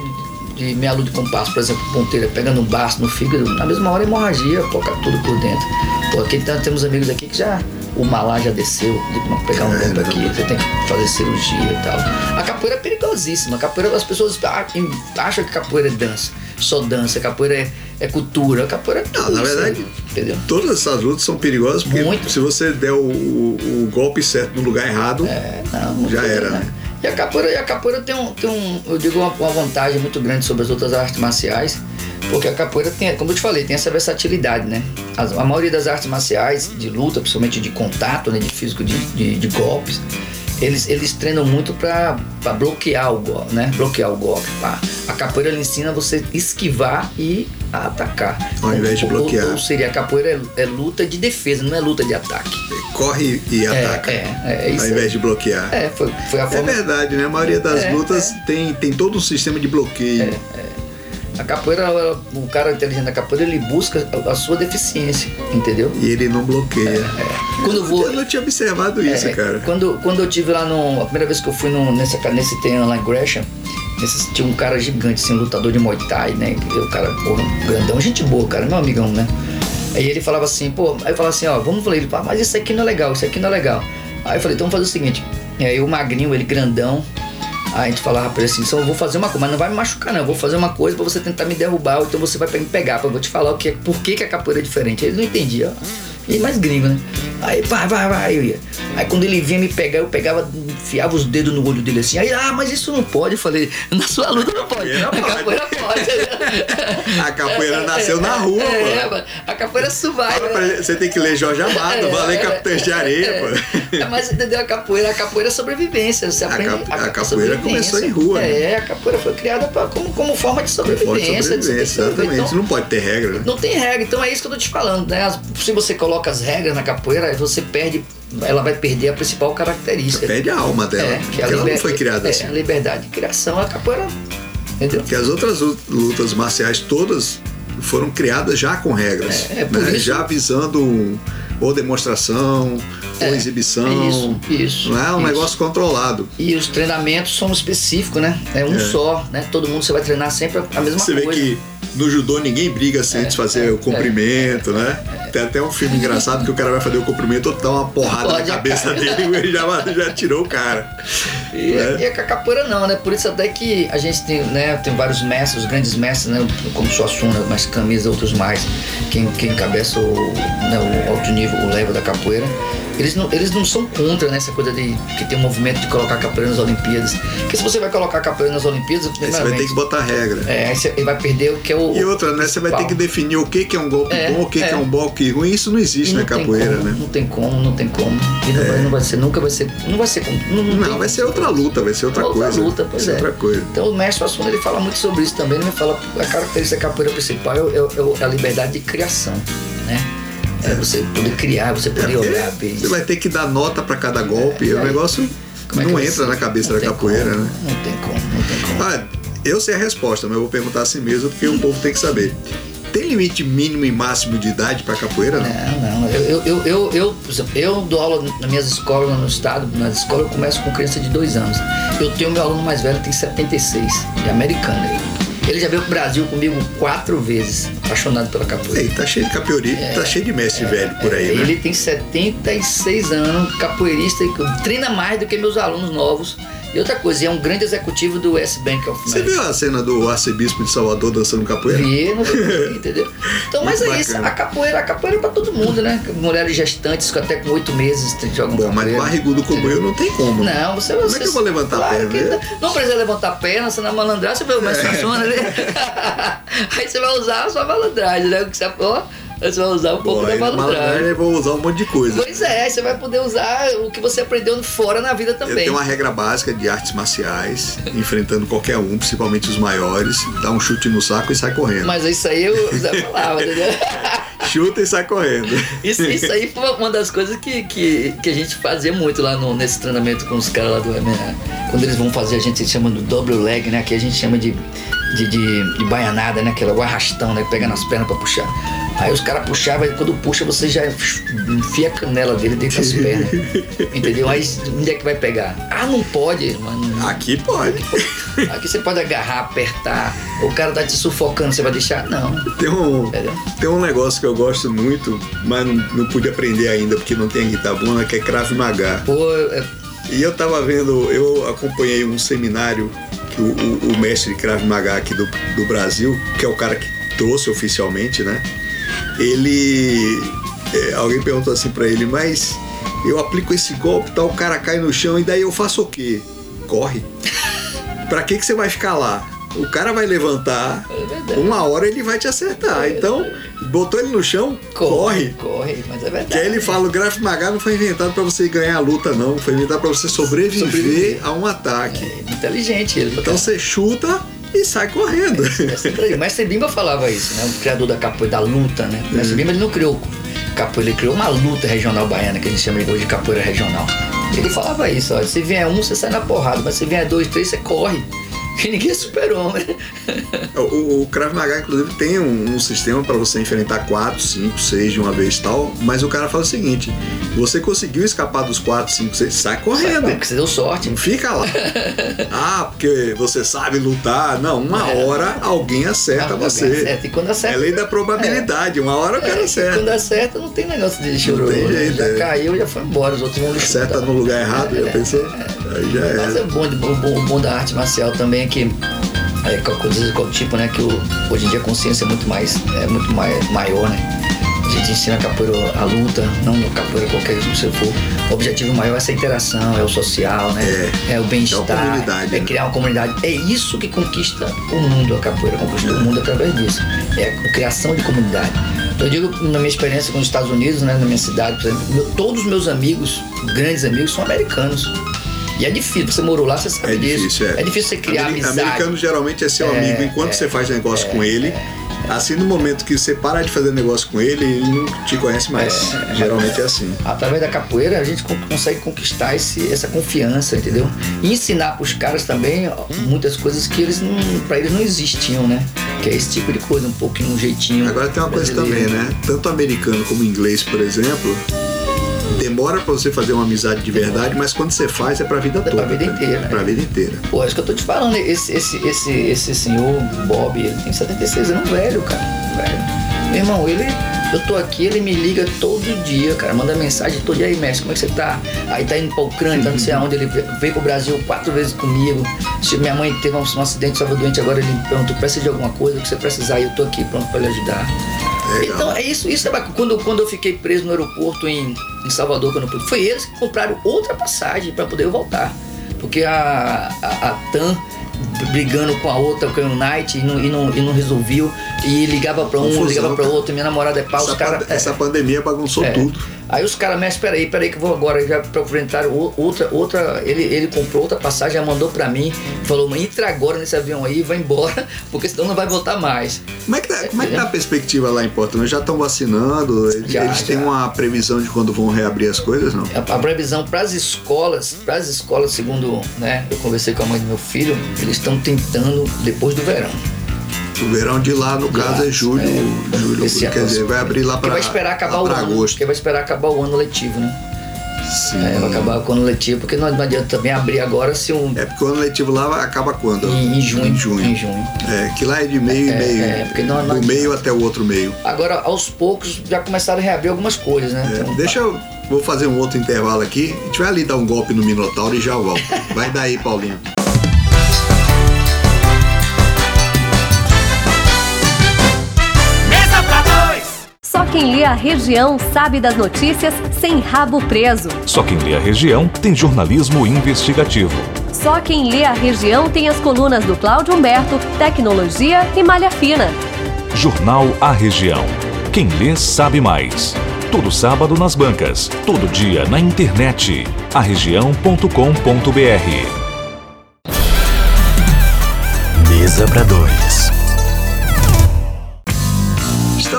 de, meia lua de compasso, por exemplo, ponteira, pegando um baço no fígado, na mesma hora hemorragia, foca tudo por dentro. Pô, aqui tá- temos amigos aqui que já. O malá já desceu, de pegar um golpe Caramba. aqui, você tem que fazer cirurgia e tal. A capoeira é perigosíssima. A capoeira, as pessoas a- acham que capoeira é dança, só dança, capoeira é, é cultura. A capoeira é tudo Não, na verdade, Entendeu? Todas essas lutas são perigosas porque Muito. se você der o, o- o golpe certo no lugar errado, É, não, Já era, né? E a capoeira, e a capoeira tem um, tem um eu digo, uma, uma vantagem muito grande sobre as outras artes marciais, porque a capoeira tem, como eu te falei, tem essa versatilidade, né? As- a maioria das artes marciais de luta, principalmente de contato, né, de físico, de, de, de golpes, eles, eles treinam muito para bloquear o golpe, né? Bloquear o golpe. pá. A capoeira ela ensina você esquivar e atacar. Ao invés de bloquear. Ou, ou seria a capoeira é, é luta de defesa, não é luta de ataque. corre e ataca. É, é, é isso ao invés de bloquear. É, foi, foi a É forma. verdade, né? A maioria das É, lutas Tem, tem todo um sistema de bloqueio. A capoeira, ela- o cara inteligente da capoeira, ele busca a, a sua deficiência, entendeu? E ele não bloqueia. Quando eu vou. Eu não tinha observado isso, é, cara. Quando, quando eu tive lá no. A primeira vez que eu fui no, nessa, nesse treino lá em Gresham, nesse- tinha um cara gigante, assim, um lutador de Muay Thai, né? E o cara, porra, grandão, gente boa, cara, meu amigão, né? Aí ele falava assim, pô, aí eu falava assim, ó, vamos falar, ele fala, mas isso aqui não é legal, isso aqui não é legal. Aí eu falei, então vamos fazer o seguinte, e aí o magrinho, ele grandão, a gente falava pra ele assim, só vou fazer uma coisa, mas não vai me machucar não, eu vou fazer uma coisa pra você tentar me derrubar, ou então você vai me pegar, pra eu vou te falar o que é, por que, que a capoeira é diferente. Ele não entendia. E mais gringo, né? Aí, vai, vai, vai, eu ia. Aí quando ele vinha me pegar, eu pegava, enfiava os dedos no olho dele assim. Aí, ah, mas isso não pode. Eu falei, (laughs) na sua luta não pode. Capoeira a pode. capoeira pode. A capoeira nasceu na rua, é, pô. mano. A capoeira pra ele, Você tem que ler Jorge Amado, Valei Capitães de Areia, pô. É, mas entendeu? A capoeira, a capoeira é sobrevivência. Você A aprende cap- a capoeira sobrevivência. começou em rua, né? É, a capoeira foi criada pra, como, como forma de sobrevivência. de sobrevivência, exatamente. Então, não pode ter regra, né? não tem regra, então é isso que eu tô te falando, né? Se você coloca as regras na capoeira, você perde, ela vai perder a principal característica. Perde a alma dela. É, porque a ela não foi criada é, assim. a liberdade de criação, a capoeira. Entendeu? Porque as outras lu- lutas marciais todas foram criadas já com regras. É, é por né? isso- Já visando ou demonstração, ou É, exibição. Isso, isso. Não é um isso. negócio controlado. E os treinamentos são específicos, né? É um É. só, né? Todo mundo você vai treinar sempre a mesma Você vê coisa. que no judô ninguém briga sem É, antes fazer é, o comprimento, é, né? Tem até um filme engraçado que o cara vai fazer o cumprimento, dá uma porrada na cabeça cara. dele e ele já, já tirou o cara. E, É. e a capoeira não, né? Por isso até que a gente tem, né, tem vários mestres, os grandes mestres, né? Como Suassuna, mais camisa, outros mais, quem, quem encabeça o, né, o alto nível, o level da capoeira. Eles não, eles não são contra né, essa coisa de que tem um movimento de colocar capoeira nas Olimpíadas. Porque se você vai colocar capoeira nas Olimpíadas, você vai ter que botar regra. é, aí você vai perder o que é o. E outra, né? Você vai ter que definir o que, que é um golpe É, bom, o que, que é. é um golpe ruim. Isso não existe Não na tem capoeira, como, né? Não tem como, não tem como. E não, vai, não vai ser, nunca vai ser. Não vai ser. como- Não, não, Não, vai ser outra luta, vai ser outra, Outra coisa. luta, pois é. outra coisa. Então o mestre Assuno ele fala muito sobre isso também. Ele me fala a característica da capoeira principal é, é o- é a liberdade de criação, né? É você poder criar, você É poder porque olhar bem. Você vai ter que dar nota pra cada golpe. É, o negócio é não entra na cabeça Não da capoeira, como, né? Não tem como, não tem como. Ah, eu sei a resposta, mas eu vou perguntar assim mesmo porque o povo tem que saber. Tem limite mínimo e máximo de idade pra capoeira? Não. Não, não. Eu, eu, eu, eu, eu dou aula nas minhas escolas no estado. Nas escolas eu começo com criança de dois anos. Eu tenho meu aluno mais velho, tem 76, é americano. Ele, já veio pro Brasil comigo quatro vezes, apaixonado pela capoeira. Ei, tá cheio de capoeirista, tá cheio de mestre velho por aí, É, né? Ele tem 76 anos, capoeirista, e treina mais do que meus alunos novos. E outra coisa, é um grande executivo do West Bank of Você America. viu a cena do arcebispo de Salvador dançando capoeira? Vi, não vi, entendeu? Então, (laughs) mas é isso, a capoeira, a capoeira é pra todo mundo, né? Mulheres gestantes que até com oito meses jogam Bom, mas capoeira. barrigudo como eu não tem como. Não, você Como você, é que eu vou levantar a claro perna, que não, precisa levantar a perna, você não malandrar, você mais É. funciona, né? (laughs) Aí você vai usar a sua malandragem, né? O que você, ó, você vai usar um pouco Pô, da malandragem. vou usar um monte de coisa. Pois é, você vai poder usar o que você aprendeu fora na vida Eu também. tenho uma regra básica de artes marciais, enfrentando qualquer um, principalmente os maiores, dá um chute no saco e sai correndo. Mas isso aí eu já falava, entendeu? (laughs) Chuta e sai correndo. Isso, isso aí foi uma das coisas que, que, que a gente fazia muito lá no, nesse treinamento com os caras lá do MMA. Quando eles vão fazer, a gente chama do double leg, né? Que a gente chama de, de, de, de baianada, né? Aquela, o arrastão, né? Pega nas pernas pra puxar. Aí os caras puxavam, e quando puxa, você já enfia a canela dele dentro das pernas. (laughs) Entendeu? Aí onde é que vai pegar? Ah, não pode, mano. Aqui pode. Aqui você pode agarrar, apertar. O cara tá te sufocando, você vai deixar? Não. Tem um, Entendeu? tem um negócio que eu gosto muito, mas não, não pude aprender ainda porque não tem guitarra que é Krav Maga. Pô, é- E eu tava vendo, eu acompanhei um seminário que o, o, o mestre Krav Maga aqui do, do Brasil, que é o cara que trouxe oficialmente, né? Ele. é, alguém perguntou assim pra ele, mas eu aplico esse golpe, tal, o cara cai no chão e daí eu faço o quê? Corre. (laughs) pra que, que você vai ficar lá? O cara vai levantar, É uma hora ele vai te acertar. Então, botou ele no chão, corre. Corre, mas é verdade. Que aí ele fala, o Graf Maga não foi inventado pra você ganhar a luta, não. Foi inventado pra você sobreviver, Sobreviver. a um ataque. É inteligente ele. Então você chuta e sai correndo. É sempre aí. O mestre Bimba falava isso, né? O criador da capoeira, da luta, né? O Uhum. mestre Bimba ele não criou capoeira, ele criou uma luta regional baiana, que a gente chama hoje de capoeira regional. Ele falava isso, ó, se vier um, você sai na porrada, mas se vier dois, três, você corre. Que ninguém é super-homem. o, o Krav Maga, inclusive, tem um, um sistema pra você enfrentar quatro, cinco, seis de uma vez e tal. Mas o cara fala o seguinte: você conseguiu escapar dos quatro, cinco, seis, sai correndo. Porque você deu sorte. Não fica lá. (laughs) ah, porque você sabe lutar. Não, uma É. hora alguém acerta Alguém você. acerta. E quando É acerta. lei da probabilidade. Uma hora o cara é, acerta. Quando acerta, não tem negócio de chororô. tem né? já é. caiu, já foi embora. Os outros vão Acerta no lugar errado, já É, pensou? Aí já Mas é. é bom, bom, bom da arte marcial também é que é, co- coisas do tipo, né? Que o- hoje em dia a consciência é muito mais, é muito mais, maior, né? A gente ensina a capoeira a luta, não a capoeira qualquer que você for. O objetivo maior é essa interação, é o social, né? É, o É uma bem-estar, comunidade, é né? criar uma comunidade. É isso que conquista o mundo, a capoeira conquista o mundo através disso. É a criação de comunidade. Então, eu digo, na minha experiência com os Estados Unidos, né, na minha cidade, por exemplo, meu- todos os meus amigos, grandes amigos, são americanos. E é difícil, você morou lá, você sabe É disso. difícil, é. difícil você criar Ameri- amizade. Americano geralmente é seu É, amigo enquanto você faz negócio com ele. Assim, no momento que você para de fazer negócio com ele, ele não te conhece mais. geralmente é assim. Através da capoeira, a gente con- consegue conquistar esse, essa confiança, entendeu? E ensinar pros caras também muitas coisas que eles não, pra eles não existiam, né? Que é esse tipo de coisa, um pouquinho, um jeitinho. Agora tem uma coisa também, brasileiro. né? Tanto americano como inglês, por exemplo, demora pra você fazer uma amizade de verdade, mas quando você faz é pra vida pra toda. vida cara. inteira, né? Pra vida inteira. Pô, é isso que eu tô te falando. Esse, esse, esse, esse senhor, Bob, ele tem 76 anos, velho, cara. Velho. Meu irmão, ele Eu tô aqui, ele me liga todo dia, cara. Manda mensagem todo dia. Aí, mestre, como é que você tá? Aí tá indo pra Ucrânia, tá não sei aonde. Ele veio pro Brasil quatro vezes comigo. Se minha mãe teve um, um acidente, estava doente, agora ele perguntou, precisa de alguma coisa? Que você precisar? Eu tô aqui pronto pra lhe ajudar. Legal. Então, é isso, isso é bacana. Quando, quando eu fiquei preso no aeroporto em, em Salvador, quando eu foi eles que compraram outra passagem para poder eu voltar. Porque a, a, a TAM brigando com a outra, com a Unite, e não, e não, e não resolveu. E ligava pra um, Confusão, ligava pra cara. outro, minha namorada é pau, Essa, os caras. pan- essa pandemia bagunçou É. tudo. Aí os caras, mas peraí, peraí que eu vou agora já enfrentar outra, outra, ele, ele comprou outra passagem, já mandou pra mim, falou, entra agora nesse avião aí, vai embora, (laughs) porque senão não vai voltar mais. Como é que tá, como é que tá a perspectiva lá em Portugal? Já estão vacinando? Eles, Já, eles têm já. uma previsão de quando vão reabrir as coisas, não? A, a previsão para as escolas, para as escolas, segundo, né, eu conversei com a mãe do meu filho, eles estão tentando depois do verão. O verão de lá, no caso, lá, é julho. é, julho quer ano. dizer, vai abrir lá para vai esperar acabar o ano, agosto. porque vai esperar acabar o ano letivo, né? Sim. É, vai acabar o ano letivo, porque não, não adianta também abrir agora se um É porque o ano letivo lá acaba quando? em, em junho, Em junho. em junho. É, que lá é de meio É, e meio. é, porque não- não do meio até o outro meio. Agora, aos poucos, já começaram a reabrir algumas coisas, né? É, Então, deixa eu. Vou fazer um outro intervalo aqui. A gente vai ali dar um golpe no Minotauro e já volto. (laughs) Vai daí, Paulinho. Quem lê a região sabe das notícias sem rabo preso. Só quem lê a região tem jornalismo investigativo. Só quem lê a região tem as colunas do Cláudio Humberto, Tecnologia e Malha Fina. Jornal A Região. Quem lê sabe mais. Todo sábado nas bancas, todo dia na internet. arregião.com.br. Mesa para dois.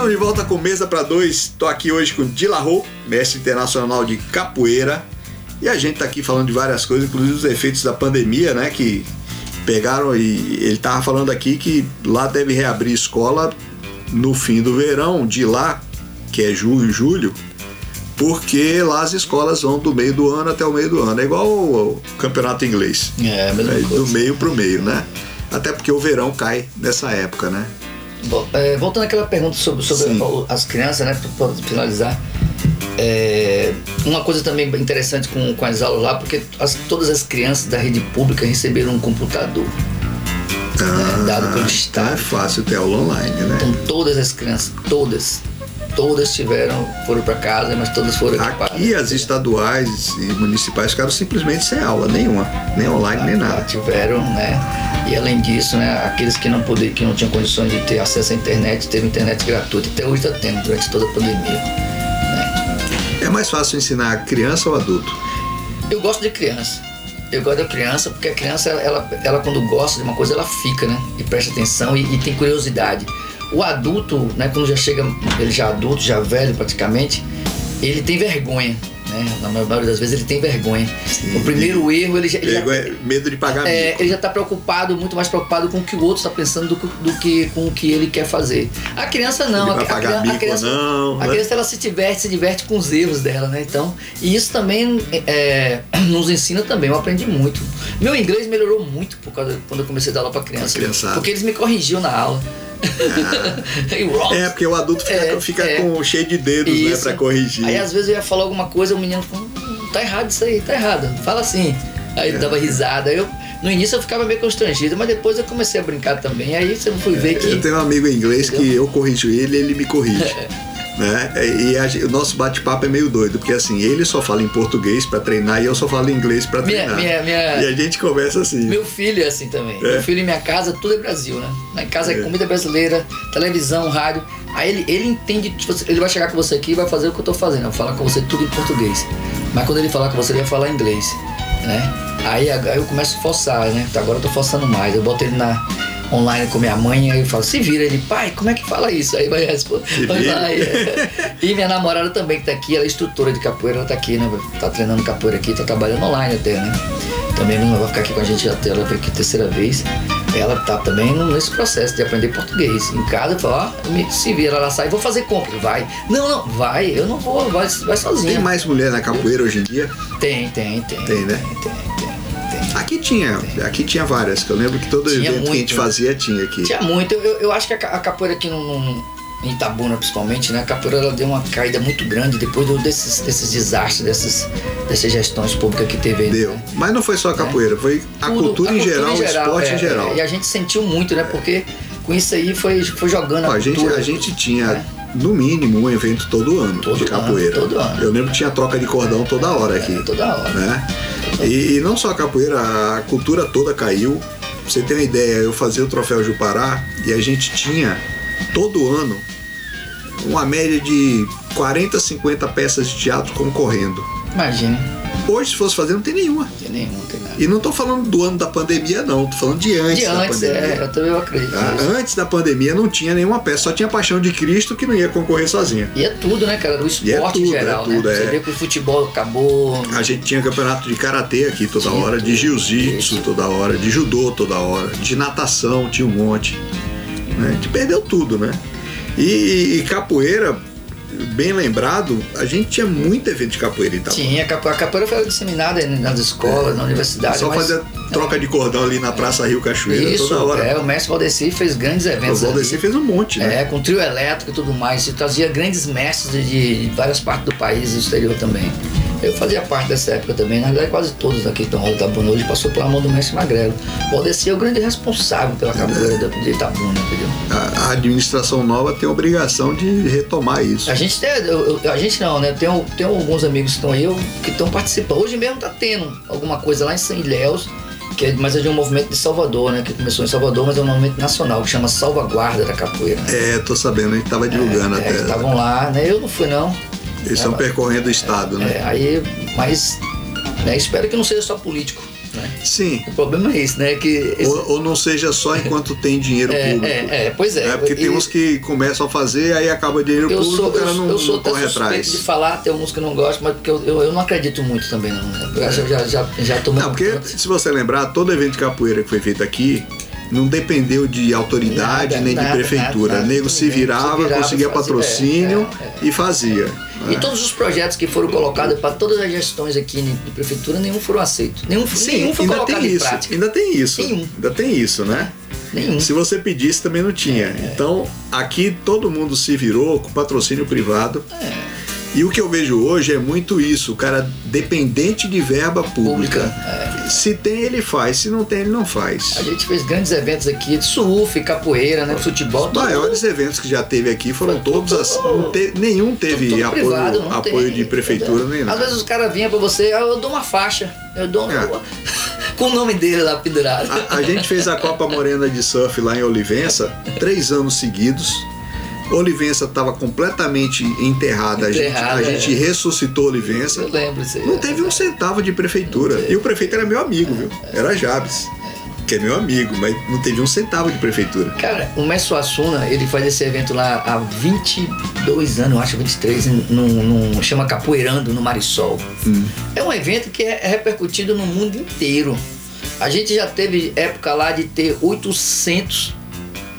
Estamos de volta com Mesa para Dois. Estou aqui hoje com Dilarro, mestre internacional de capoeira. E a gente está aqui falando de várias coisas, inclusive os efeitos da pandemia, né? Que pegaram e ele estava falando aqui que lá deve reabrir escola no fim do verão, de lá, que é junho, julho, porque lá as escolas vão do meio do ano até o meio do ano. É igual o campeonato inglês. É, a mesma É, do coisa. meio pro meio, né? Até porque o verão cai nessa época, né? Bom, é, voltando àquela pergunta sobre, sobre Sim. as crianças, né? Para finalizar. é, uma coisa também interessante com, com as aulas lá, porque as- todas as crianças da rede pública receberam um computador. né, dado pelo então Estado. é fácil ter aula online, né? Então todas as crianças, todas, todas tiveram, foram para casa, mas todas foram equipadas. Aqui as estaduais e municipais ficaram simplesmente sem aula nenhuma, nem online nem nada. tiveram, né? E além disso, né, aqueles que não podiam, que não tinham condições de ter acesso à internet, teve internet gratuita. Até hoje está tendo, durante toda a pandemia. É mais fácil ensinar criança ou adulto? Eu gosto de criança. Eu gosto da criança porque a criança, ela, ela quando gosta de uma coisa, ela fica, né? E presta atenção e, e tem curiosidade. O adulto, né, quando já chega, ele já adulto, já velho praticamente, ele tem vergonha. Né? Na maioria das vezes ele tem vergonha. Sim. o primeiro erro, ele já, ele já- é medo de pagar é, mico. ele já está preocupado, muito mais preocupado com o que o outro está pensando do, que- do que com o que ele quer fazer. A criança não. A, a criança, mico a criança, não, a né? criança ela se diverte, se diverte com os erros dela, né? Então, e isso também é, (clears throat) nos ensina também. Eu aprendi muito. Meu inglês melhorou muito por causa quando eu comecei a dar aula para criança. criançada. Porque eles me corrigiam na aula. (laughs) Wrong. É, porque o adulto fica, É, fica é. com cheio de dedos, né, Isso. pra corrigir. Aí às vezes eu ia falar alguma coisa, o menino falou, "Hum, tá errado isso aí, tá errado. Fala assim. Aí ele dava risada. Eu, no início eu ficava meio constrangido, mas depois eu comecei a brincar também. Aí você fui ver que. Eu tenho um amigo em inglês que eu corrijo ele e ele me corrige. (laughs) Né? E a o nosso bate-papo é meio doido, porque assim, ele só fala em português pra treinar e eu só falo inglês pra Minha- treinar. minha- minha- E a gente conversa assim. Meu filho é assim também. É. Meu filho em minha casa, tudo é Brasil, né? Lá em casa é, É. comida brasileira, televisão, rádio. Aí ele, ele entende, tipo, ele vai chegar com você aqui e vai fazer o que eu tô fazendo. Eu vou falar com você tudo em português. Mas quando ele falar com você, ele vai falar inglês, né? Aí, aí eu começo a forçar, né? Agora eu tô forçando mais. Eu boto ele na online com minha mãe, aí eu falo, se vira ele, pai, como é que fala isso? Aí vai responder. Lá, e, minha namorada também que tá aqui, ela é instrutora de capoeira, ela tá aqui, né? Tá treinando capoeira aqui, tá trabalhando online até, né? Também não vai ficar aqui com a gente até ela aqui terceira vez. Ela tá também nesse processo de aprender português. Em casa, eu falo, ó, me- se vira, ela sai, vou fazer compra. Vai. Não, não, vai, eu não vou, vai, vai sozinha. Tem mais mulher na capoeira hoje em dia? Tem, tem, tem. Tem, né? Tem. tem. Aqui tinha, aqui tinha várias, que eu lembro que todo Tinha evento que a gente muito. fazia tinha aqui. Tinha muito. Eu, eu acho que a, ca- a capoeira aqui não- em Itabuna principalmente, né? A capoeira ela deu uma caída muito grande depois do, desses, desses desastres, dessas, dessas gestões públicas que teve aí. Deu. né? Mas não foi só a capoeira, foi a Tudo, cultura, a em geral, o esporte é, em geral. é, e a gente sentiu muito, né? Porque com isso aí foi, foi jogando Ó, a a, gente, cultura. a gente tinha, né? no mínimo, um evento todo ano Todo de ano, capoeira. todo ano. Eu lembro que tinha troca de cordão toda hora aqui. É, toda hora. né? E, e não só a capoeira, a cultura toda caiu. Pra você ter uma ideia, eu fazia o troféu Jupará e a gente tinha todo ano uma média de 40, 50 peças de teatro concorrendo. Imagina, Hoje, se fosse fazer, não tem nenhuma. não tem nenhum, não tem nada. E não tô falando do ano da pandemia, não. Tô falando de antes De da antes, pandemia. é, eu também acredito. Ah. Antes da pandemia não tinha nenhuma peça, só tinha Paixão de Cristo que não ia concorrer sozinha. E é tudo, né, cara? O esporte E é tudo, geral, é tudo, né? é. Você vê que o futebol acabou. A gente tinha campeonato de karatê aqui toda Tinha hora, de tudo. jiu-jitsu Isso. toda hora, de judô toda hora, de natação tinha um monte. Né? A gente perdeu tudo, né? E, e capoeira, bem lembrado, a gente tinha muito evento de capoeira e tal. Tinha, a capo- a capoeira foi disseminada nas escolas, na universidade. Só mas... fazer troca de cordão ali na Praça Rio Cachoeira Isso, toda hora. é, o mestre Valdeci fez grandes o eventos. Valdeci ali. fez um monte, né? É, com trio elétrico e tudo mais. Você trazia grandes mestres de, de várias partes do país e do exterior também. Eu fazia parte dessa época também, na verdade quase todos aqui que estão no Itabuna hoje passou pela mão do mestre Magrelo. O Valdeci é o grande responsável pela capoeira de Itabuna, entendeu? A, a administração nova tem a obrigação de retomar isso. A gente tem, eu- a gente não, né? Tem, tem alguns amigos que estão aí que estão participando. Hoje mesmo tá tendo alguma coisa lá em São Ilhéus, que é, mas é de um movimento de Salvador, né? Que começou em Salvador, mas é um movimento nacional que chama Salvaguarda da Capoeira. né? É, tô sabendo, a gente tava divulgando É, até. que estavam lá, né? Eu não fui não. Eles estão percorrendo o estado, né? É, aí, mas né, espero que não seja só político. Né? Sim. O problema é esse, né? Que esse- Ou, ou não seja só enquanto tem dinheiro é, público. é, é, pois é. É, porque tem E- uns que começam a fazer, aí acaba dinheiro eu público, sou, o cara eu, não, eu sou não corre atrás. de falar, tem alguns que não gosto, mas porque eu, eu, eu não acredito muito também, não. né? Eu já, já, já, já tô Não, porque se você lembrar, todo evento de capoeira que foi feito aqui não dependeu de autoridade Nada, nem nada, de prefeitura. nada, nada, nego se virava, Se virava, conseguia fazia, patrocínio é, é, e fazia. E todos os projetos que foram colocados para todas as gestões aqui de prefeitura, nenhum foram aceitos. Nenhum, Sim, nenhum foi ainda colocado tem em isso. prática. Ainda tem isso. Nenhum. Ainda tem isso, né? Nenhum. Se você pedisse, também não tinha. É. Então, aqui todo mundo se virou com patrocínio privado. É. E o que eu vejo hoje é muito isso, o cara dependente de verba pública. Pública, Se tem, ele faz, se não tem, ele não faz. A gente fez grandes eventos aqui de surf, capoeira, né? Futebol. Os tudo- maiores eventos que já teve aqui foram todos assim. te- nenhum teve tudo apoio, privado, apoio tem, de prefeitura nem Às nada. vezes os caras vinham pra você, ah, eu dou uma faixa, eu dou É. (laughs) com o nome dele lá pendurado. A, a gente fez a Copa Morena de Surf lá em Olivença, três anos seguidos. Olivença estava completamente enterrada. A gente, Enterrada, a gente é. ressuscitou Olivença. Eu lembro aí. Não teve um centavo de prefeitura. E o prefeito era meu amigo, viu? Era Jabes, que é meu amigo, mas não teve um centavo de prefeitura. Cara, o Mestre Suassuna, ele faz esse evento lá há 22 anos, eu acho 23, num, num- chama Capoeirando no Marisol. Hum. É um evento que é repercutido no mundo inteiro. A gente já teve época lá de ter 800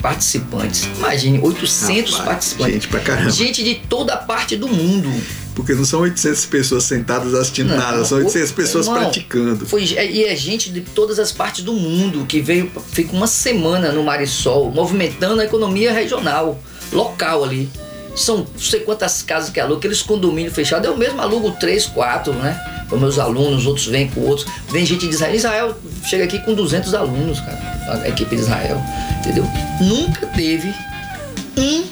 participantes. Imagine, 800 Rapaz, participantes. gente pra caramba. Gente de toda a parte do mundo. Porque não são 800 pessoas sentadas assistindo Não, nada, são 800 pessoas irmão, praticando. Foi, e é gente de todas as partes do mundo que veio, fica uma semana no Marisol, movimentando a economia regional, local ali. São não sei quantas casas que alugam, aqueles condomínios fechados. Eu mesmo alugo três, quatro, né? Para meus alunos, outros vêm com outros. Vem gente de Israel. Israel chega aqui com 200 alunos, cara. A equipe de Israel, entendeu? Nunca teve um,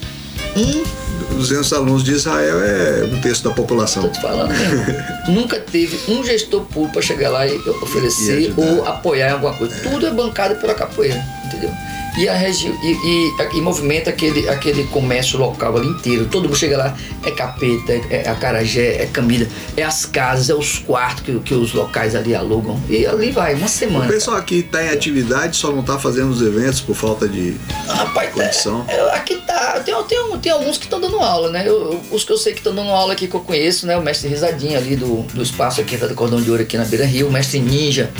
um 200 alunos de Israel é um terço da população. Tô te falando mesmo. (laughs) Nunca teve um gestor público para chegar lá e E oferecer ajudar. ou apoiar em alguma coisa. Tudo é bancado pela capoeira, entendeu? E, a regi e, e, e movimenta aquele, aquele comércio local ali inteiro. Todo mundo chega lá, é capeta, é, é acarajé, é camida, é as casas, é os quartos que, que os locais ali alugam. E ali vai, uma O semana. pessoal aqui está em atividade, só não está fazendo os eventos por falta de. Rapaz, Condição. é, é, aqui tá. Tem, tem, tem alguns que estão dando aula, né? Eu- os que eu sei que estão dando aula aqui que eu conheço, né? O mestre Risadinha ali do, do espaço aqui tá do Cordão de Ouro aqui na Beira Rio, o mestre Ninja.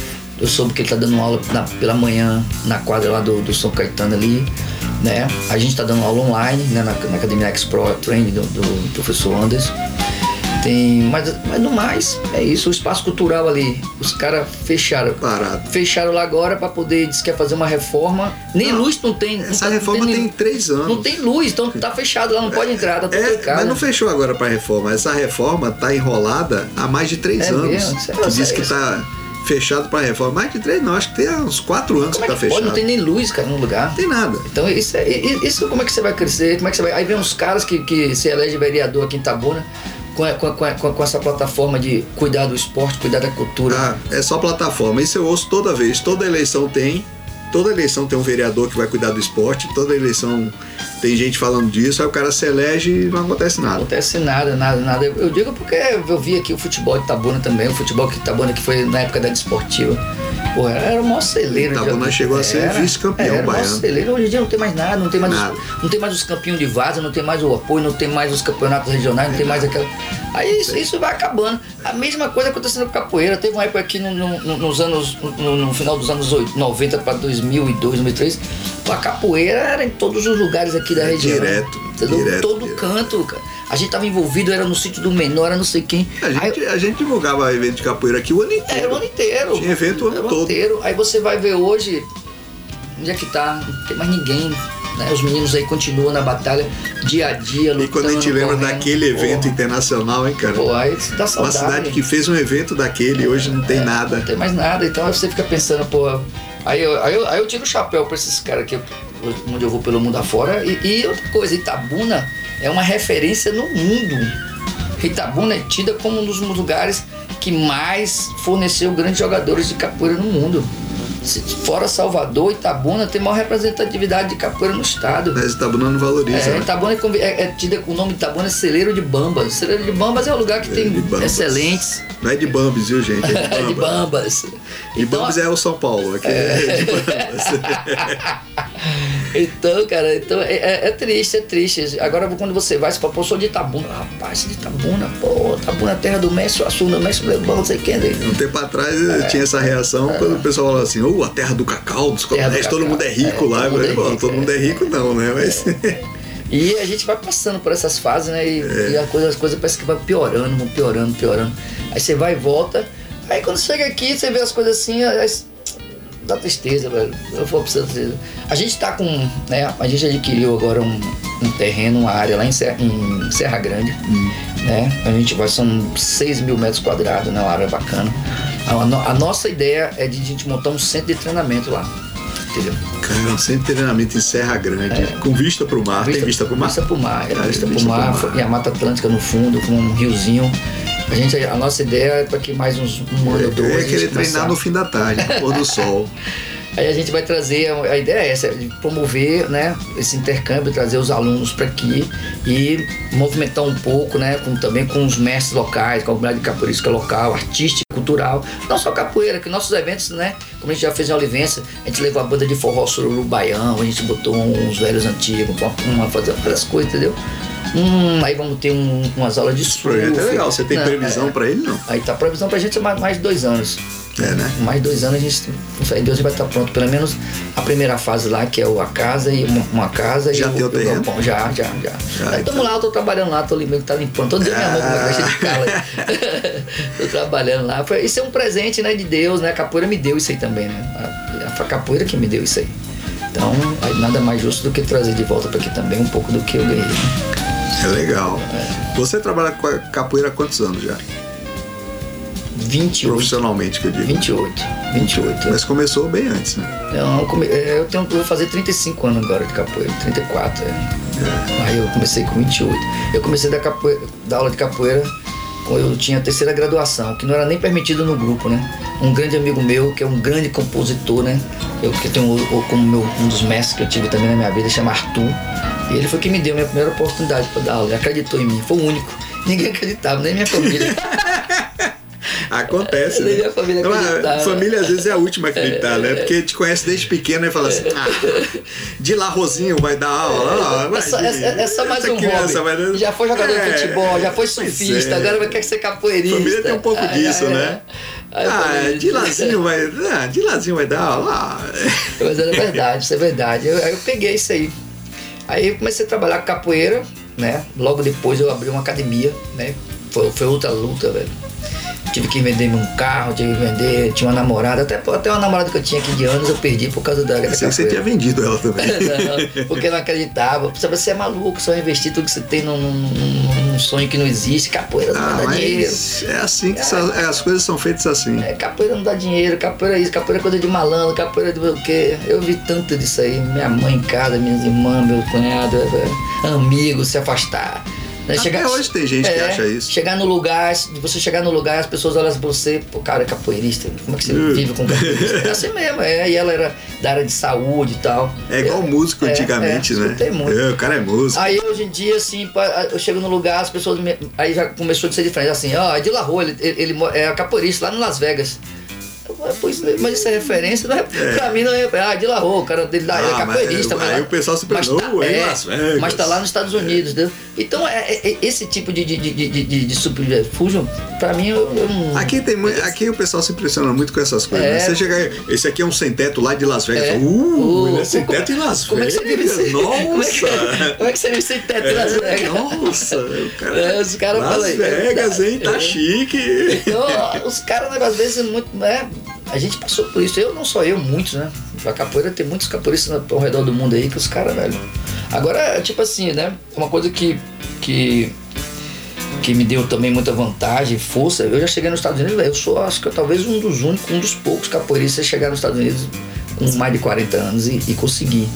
Eu soube que ele tá dando aula na- pela manhã na quadra lá do, do São Caetano ali, né? A gente tá dando aula online, né? Na, na Academia Expro Training do, do professor Anderson. Tem, mas, mas no mais, é isso. O espaço cultural ali, os caras fecharam. Parado. Fecharam lá agora pra poder, diz que quer fazer uma reforma. Nem Não, luz não tem. Essa não tá- reforma não tem nem- três anos. Não tem luz, então tá fechado lá, não pode entrar, tá tudo É, trancado. mas não fechou agora pra reforma. Essa reforma tá enrolada há mais de três É anos. mesmo? Sério, sério? que tá fechado pra reforma. Mais de três, não. Acho que tem uns quatro anos Como é que que tá pode? fechado. Não tem nem luz, cara, no lugar. Não tem nada. Então isso, é, isso como é que você vai crescer? Como é que você vai. Aí vem uns caras que, que se elege vereador aqui em Tabuna com, com, com, com essa plataforma de cuidar do esporte, cuidar da cultura. Ah, é só plataforma. Isso eu ouço toda vez. Toda eleição tem. Toda eleição tem um vereador que vai cuidar do esporte. Toda eleição tem gente falando disso. Aí o cara se elege e não acontece Não nada. acontece nada, nada, nada. Eu digo porque eu vi aqui o futebol de Tabuna também, o futebol de Tabuna que foi na época da desportiva. Porra, era o maior celeiro. Tabuna de- chegou a ser vice-campeão era o maior baiano. celeiro. Hoje em dia não tem mais nada, não tem mais, Nada. Os, não tem mais os campinhos de vaza, não tem mais o apoio, não tem mais os campeonatos regionais, não tem mais aquela. Aí isso, isso vai acabando. A mesma coisa acontecendo com capoeira. Teve uma época aqui no- no- no- nos anos, no, no final dos anos 80, 90 para 2002, 2003, a capoeira era em todos os lugares aqui da É, região. direto, Entendeu? direto, Todo direto. canto, cara. A gente tava envolvido, era no sítio do menor, era não sei quem. A Aí- gente, a gente divulgava evento de capoeira aqui o ano inteiro. era o ano inteiro. Tinha evento o ano Era todo. inteiro. Aí você vai ver hoje, onde é que tá? Não tem mais ninguém. né? Os meninos aí continuam na batalha, dia a dia, lutando. E quando a gente lembra correndo. daquele evento Porra, internacional, hein, cara? Pô, aí dá Uma saudade. cidade que fez um evento daquele e hoje não tem Não nada. tem mais nada. Então aí você fica pensando, pô. Aí eu, aí eu, aí eu tiro o chapéu pra esses caras aqui, onde eu vou pelo mundo afora. E, e outra coisa, Itabuna é uma referência no mundo. Itabuna é tida como um dos lugares que mais forneceu grandes jogadores de capoeira no mundo. Fora Salvador, Itabuna tem maior representatividade de capoeira no estado. Mas Itabuna não valoriza. É, né? Itabuna é, é, é tida com o nome Itabuna é Celeiro de Bambas. Celeiro de Bambas é um lugar que tem de Bambas. excelentes. Não é de Bambis, viu, gente? É de (laughs) de Bamba. Bambas. De Bambis é o São Paulo. Aqui é, de Bambas. (laughs) Então, cara, então é, é- é triste, é triste. Agora quando você vai, você fala, pô, sou de Itabuna. Rapaz, é de Itabuna, pô, Itabuna é terra do mestre, Assuna, mestre Lebão, não sei quem. né? Um tempo atrás eh, tinha essa reação quando o pessoal falava assim, ô, a terra do cacau, dos do coronéis, todo cacau. mundo é rico É, lá. todo mundo é "Pô, rico, todo mundo é rico não, né? Mas E a gente vai passando por essas fases, né? E, e a coisa, as coisas parece que vai piorando, vão piorando, piorando. Aí você vai e volta. Aí quando chega aqui, você vê as coisas assim, aí, dá tristeza, velho. Eu vou precisar tristeza. A gente tá com. Né, a gente adquiriu agora um, um terreno, uma área lá em Serra, em Serra Grande. Né? A gente vai, são 6 mil metros quadrados, né? Uma área bacana. A, no- a nossa ideia é de a gente montar um centro de treinamento lá. Entendeu? Cara, um centro de treinamento em Serra Grande, com vista pro mar. tem vista pro mar? Vista pro mar, era Ah, vista vista mar, pro mar. e a Mata Atlântica no fundo, com um riozinho. A, gente, a nossa ideia é para que mais uns um ano ou Eu dois. ia a gente querer treinar no fim da tarde, no (laughs) pôr do sol. Aí a gente vai trazer, a ideia é essa, de promover né, esse intercâmbio, trazer os alunos para aqui e movimentar um pouco, né, com, também com os mestres locais, com a comunidade capoeirística local, artística, cultural, não só capoeira, que nossos eventos, né, como a gente já fez em Olivença, a gente levou a banda de forró sururu baião, a gente botou uns velhos antigos, uma, uma fazer várias coisas, entendeu? Hum, aí vamos ter um- umas aulas de surf. projeto é legal. Você tem Não, previsão é. pra ele, não? Aí tá previsão pra gente é mais, mais dois anos É, né? mais dois anos a gente, em Deus, vai estar pronto. Pelo menos a primeira fase lá, que é o- a casa e uma, uma casa Já e tem o e terreno? galpão. Já, já, já. Já, Aí tamo então. lá, eu tô trabalhando lá, tô limpando, tá limpando. Todo dia minha mão com uma caixa de cala. tô trabalhando lá. Isso é um presente, né, de Deus, né? A capoeira me deu isso aí também, né? A, a capoeira que me deu isso aí. Então, nada mais justo do que trazer de volta para aqui também um pouco do que eu ganhei. É legal. Você trabalha com a capoeira há quantos anos já? 28. Profissionalmente, que eu digo. 28. 28. Mas começou bem antes, né? Não, come- é, eu, tenho, eu vou fazer 35 anos agora de capoeira, 34, é. Aí eu comecei com 28. Eu comecei da, capoeira, da aula de capoeira eu tinha a terceira graduação, que não era nem permitido no grupo, né? Um grande amigo meu, que é um grande compositor, né? Eu que tenho como meu, um dos mestres que eu tive também na minha vida, chama Arthur. E ele foi que me deu a minha primeira oportunidade para dar aula, ele acreditou em mim, foi o único. Ninguém acreditava, nem minha família. (laughs) Acontece, né? minha família Não, a acreditava. família às vezes é a última a acreditar, né? Porque te conhece desde pequeno e fala assim: ah, de lá Rosinho vai dar aula. ó, É só, imagine, é, é só mais um criança hobby. dar- Já foi jogador É, de futebol, já foi surfista, é. agora vai quer ser capoeirista. Família tem um pouco Aí, disso, aí, né? Ah, de lazinho vai. Ah, de lazinho vai dar aula. Ah, Mas era verdade, isso é verdade. Eu- aí eu peguei isso aí. Aí eu comecei a trabalhar com capoeira, né? Logo depois eu abri uma academia, né? foi, foi outra luta, velho. Tive que vender um carro, tive que vender, tinha uma namorada, até, até uma namorada que eu tinha aqui de anos eu perdi por causa da. Sei que você tinha vendido ela também. (laughs) não, porque não acreditava. Você é maluco, só investir tudo que você tem num, num, num sonho que não existe. Capoeira não Ah, dá dinheiro. é assim que são- é, as coisas são feitas assim. É, capoeira não dá dinheiro, capoeira é isso, capoeira é coisa de malandro, capoeira de o quê? Eu vi tanto disso aí, minha mãe em casa, minhas irmãs, meu cunhado, é, é, amigos se afastar. Né, Até hoje tem gente que acha isso. Chegar no lugar, de você chegar no lugar, as pessoas olham pra você, pô, cara, é capoeirista, como é que você Hum. vive com capoeirista? É assim mesmo, é, e ela era da área de saúde e tal. É igual Eu- músico é, antigamente, é, né? escutei muito. É, o cara é músico. Aí hoje em dia, assim, eu chego no lugar, as pessoas. Me, aí já começou a ser diferente. Assim, ó, é de La Rua, ele, ele, ele é capoeirista lá no Las Vegas. Falei, Pois, mas isso é referência, não é, pra mim não é. Ah, de La Rua, o cara dele lá Ah, é mas capoeirista. aí lá- o pessoal se mas pergunta, "Oh, é é, Las Vegas." Mas tá lá nos Estados Unidos, entendeu? Então, é, é- é esse tipo de, de, de, de, de, de subterfúgio, pra mim, eu, eu. Aqui, tem, aqui o pessoal se impressiona muito com essas coisas. É. né? Você chega aí, esse aqui é um sem teto lá de Las Vegas. É. Uh, O- ele é sem teto em Las como é que você vive Vegas. sem- Como é, que, Nossa! (laughs) como é que você vive sem teto em Las Vegas? Nossa, o cara. É, os caras Las falam aí. Vegas, hein? Tá É. chique. Então, os caras, né, às vezes, muito. Né, a gente passou por isso. Eu não só eu, muitos, né? A capoeira tem muitos capoeiristas ao redor do mundo aí que os caras, velho. Agora, tipo assim, né? Uma coisa que. que que me deu também muita vantagem, força. Eu já cheguei nos Estados Unidos, eu sou, acho que talvez um dos únicos, um dos poucos capoeiristas a chegar nos Estados Unidos com mais de 40 anos e, e conseguir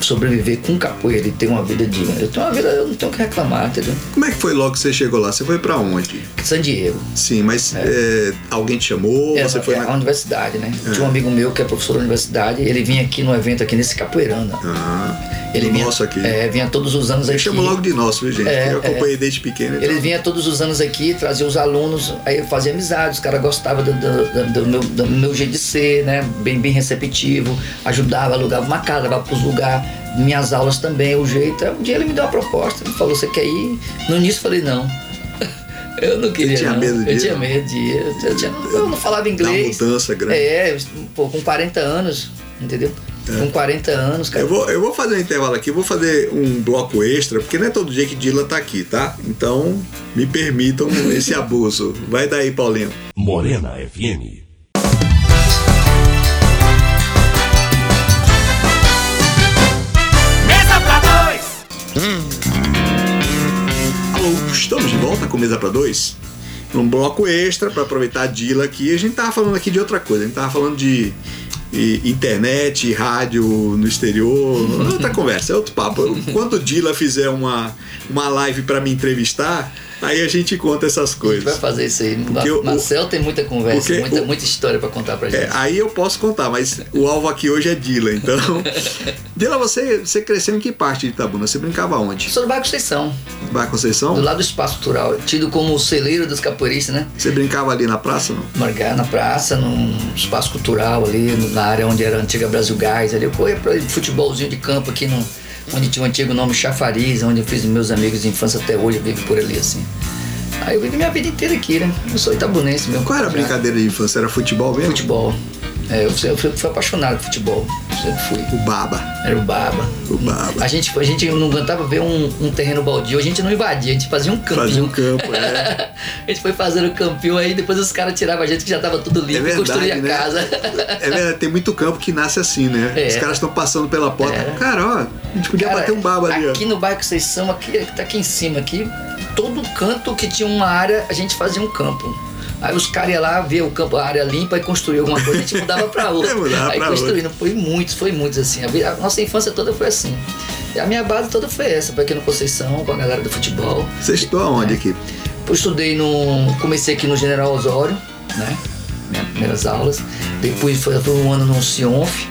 sobreviver com capoeira e ter uma vida digna. Eu tenho uma vida, eu não tenho o que reclamar, entendeu? Como é que foi logo que você chegou lá? Você foi pra onde? San Diego. Sim, mas é, alguém te chamou? É, você foi é na... a universidade, né? Tinha um amigo meu que é professor da universidade, ele vinha aqui no evento aqui nesse Capoeiranda. Ah, Ele vinha, nosso aqui. É, vinha todos os anos Eu aqui. chamo logo de nosso, viu, gente? É, eu acompanhei desde pequeno. Ele então. vinha todos os anos aqui, trazia os alunos, aí eu fazia amizade, os caras gostavam do, do- do- meu, do meu jeito de ser, né? Bem, bem receptivo, ajudava, alugava uma casa, levava pros lugares, minhas aulas também, o jeito. Um dia ele me deu uma proposta, ele falou, você quer ir? No início eu falei, não. (laughs) Eu não queria. tinha não. medo de Eu tinha medo de ir. Eu, tinha- eu não falava Dá uma inglês. mudança grande. É, pô, com 40 anos, entendeu? Com 40 anos, cara. Eu vou, eu vou fazer um intervalo aqui, vou fazer um bloco extra, porque não é todo dia que Dila tá aqui, tá? Então, me permitam esse (laughs) abuso. Vai daí, Paulinho. Morena FM. Alô, estamos de volta com Mesa para Dois. Um bloco extra para aproveitar a Dila aqui. A gente tava falando aqui de outra coisa. A gente tava falando de internet, rádio no exterior. Outra conversa, é outro papo. Quando Dila fizer uma, uma live para me entrevistar, aí a gente conta essas coisas. vai fazer isso aí. Porque o- Marcel tem muita conversa, muita, o- muita história pra contar pra gente. É, aí eu posso contar, mas o alvo aqui hoje é Dila, então. (laughs) Dila, você, você cresceu em que parte de Itabuna? Você brincava onde? Sou do bairro Conceição, Vai Conceição? do lado do Espaço Cultural, tido como o celeiro dos capoeiristas, né? Você brincava ali na praça, não? Margar na praça, num espaço cultural ali, na área onde era a antiga Brasil Gás. Ali eu corria pra futebolzinho de campo aqui, no, onde tinha o antigo nome Chafariz, onde eu fiz meus amigos de infância até hoje, eu vivo por ali assim. Aí eu vivi minha vida inteira aqui, né? Eu sou itabunense mesmo. Qual era a brincadeira de infância? Era futebol mesmo? Futebol. É, eu, fui, eu fui- apaixonado por futebol. Sempre fui. O baba. Era o baba. O baba. A gente, a gente não aguentava ver um, um terreno baldio, a gente não invadia, a gente fazia um campinho. Fazia um campo, é. (laughs) a gente foi fazendo o campinho aí, depois os caras tiravam a gente que já tava tudo É limpo e verdade, construía a né? casa. É verdade, tem muito campo que nasce assim, né? É. Os caras estão passando pela porta. É. Cara, ó, a gente podia Cara, bater um baba ali, ó. Aqui no bairro Conceição, aqui, tá aqui em cima, aqui, todo canto que tinha uma área, a gente fazia um campo. Aí os caras iam lá ver o campo, a área limpa e construir alguma coisa, a gente mudava pra (laughs) outra. É, mudava aí construindo, foi muitos, foi muitos assim. A, a nossa infância toda foi assim. E a minha base toda foi essa, foi aqui no Conceição, com a galera do futebol. Você estudou aonde aqui? Eu estudei no. Comecei aqui no General Osório, né? Minhas primeiras aulas. Depois foi, um ano no Cionf,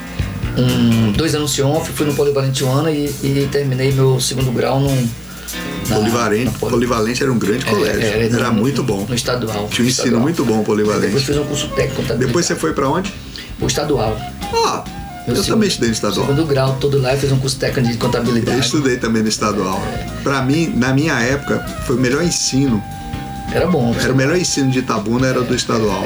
um, dois anos no Cionf, fui no Polivalente e, e terminei meu segundo grau num. Na- Polivalente. na Poli- Polivalente era um grande É, colégio. é, era no- muito bom. No estadual. Tinha um ensino estadual. muito bom, Depois Polivalente. fiz um curso técnico contabilidade. Depois você foi pra onde? O estadual. Meu eu segundo- também estudei no estadual. Segundo grau, todo lá, eu fiz um curso técnico de Eu contabilidade. estudei também no estadual. Pra mim, na minha época, foi o melhor ensino Era bom. Era o melhor ensino de Itabuna, era do estadual.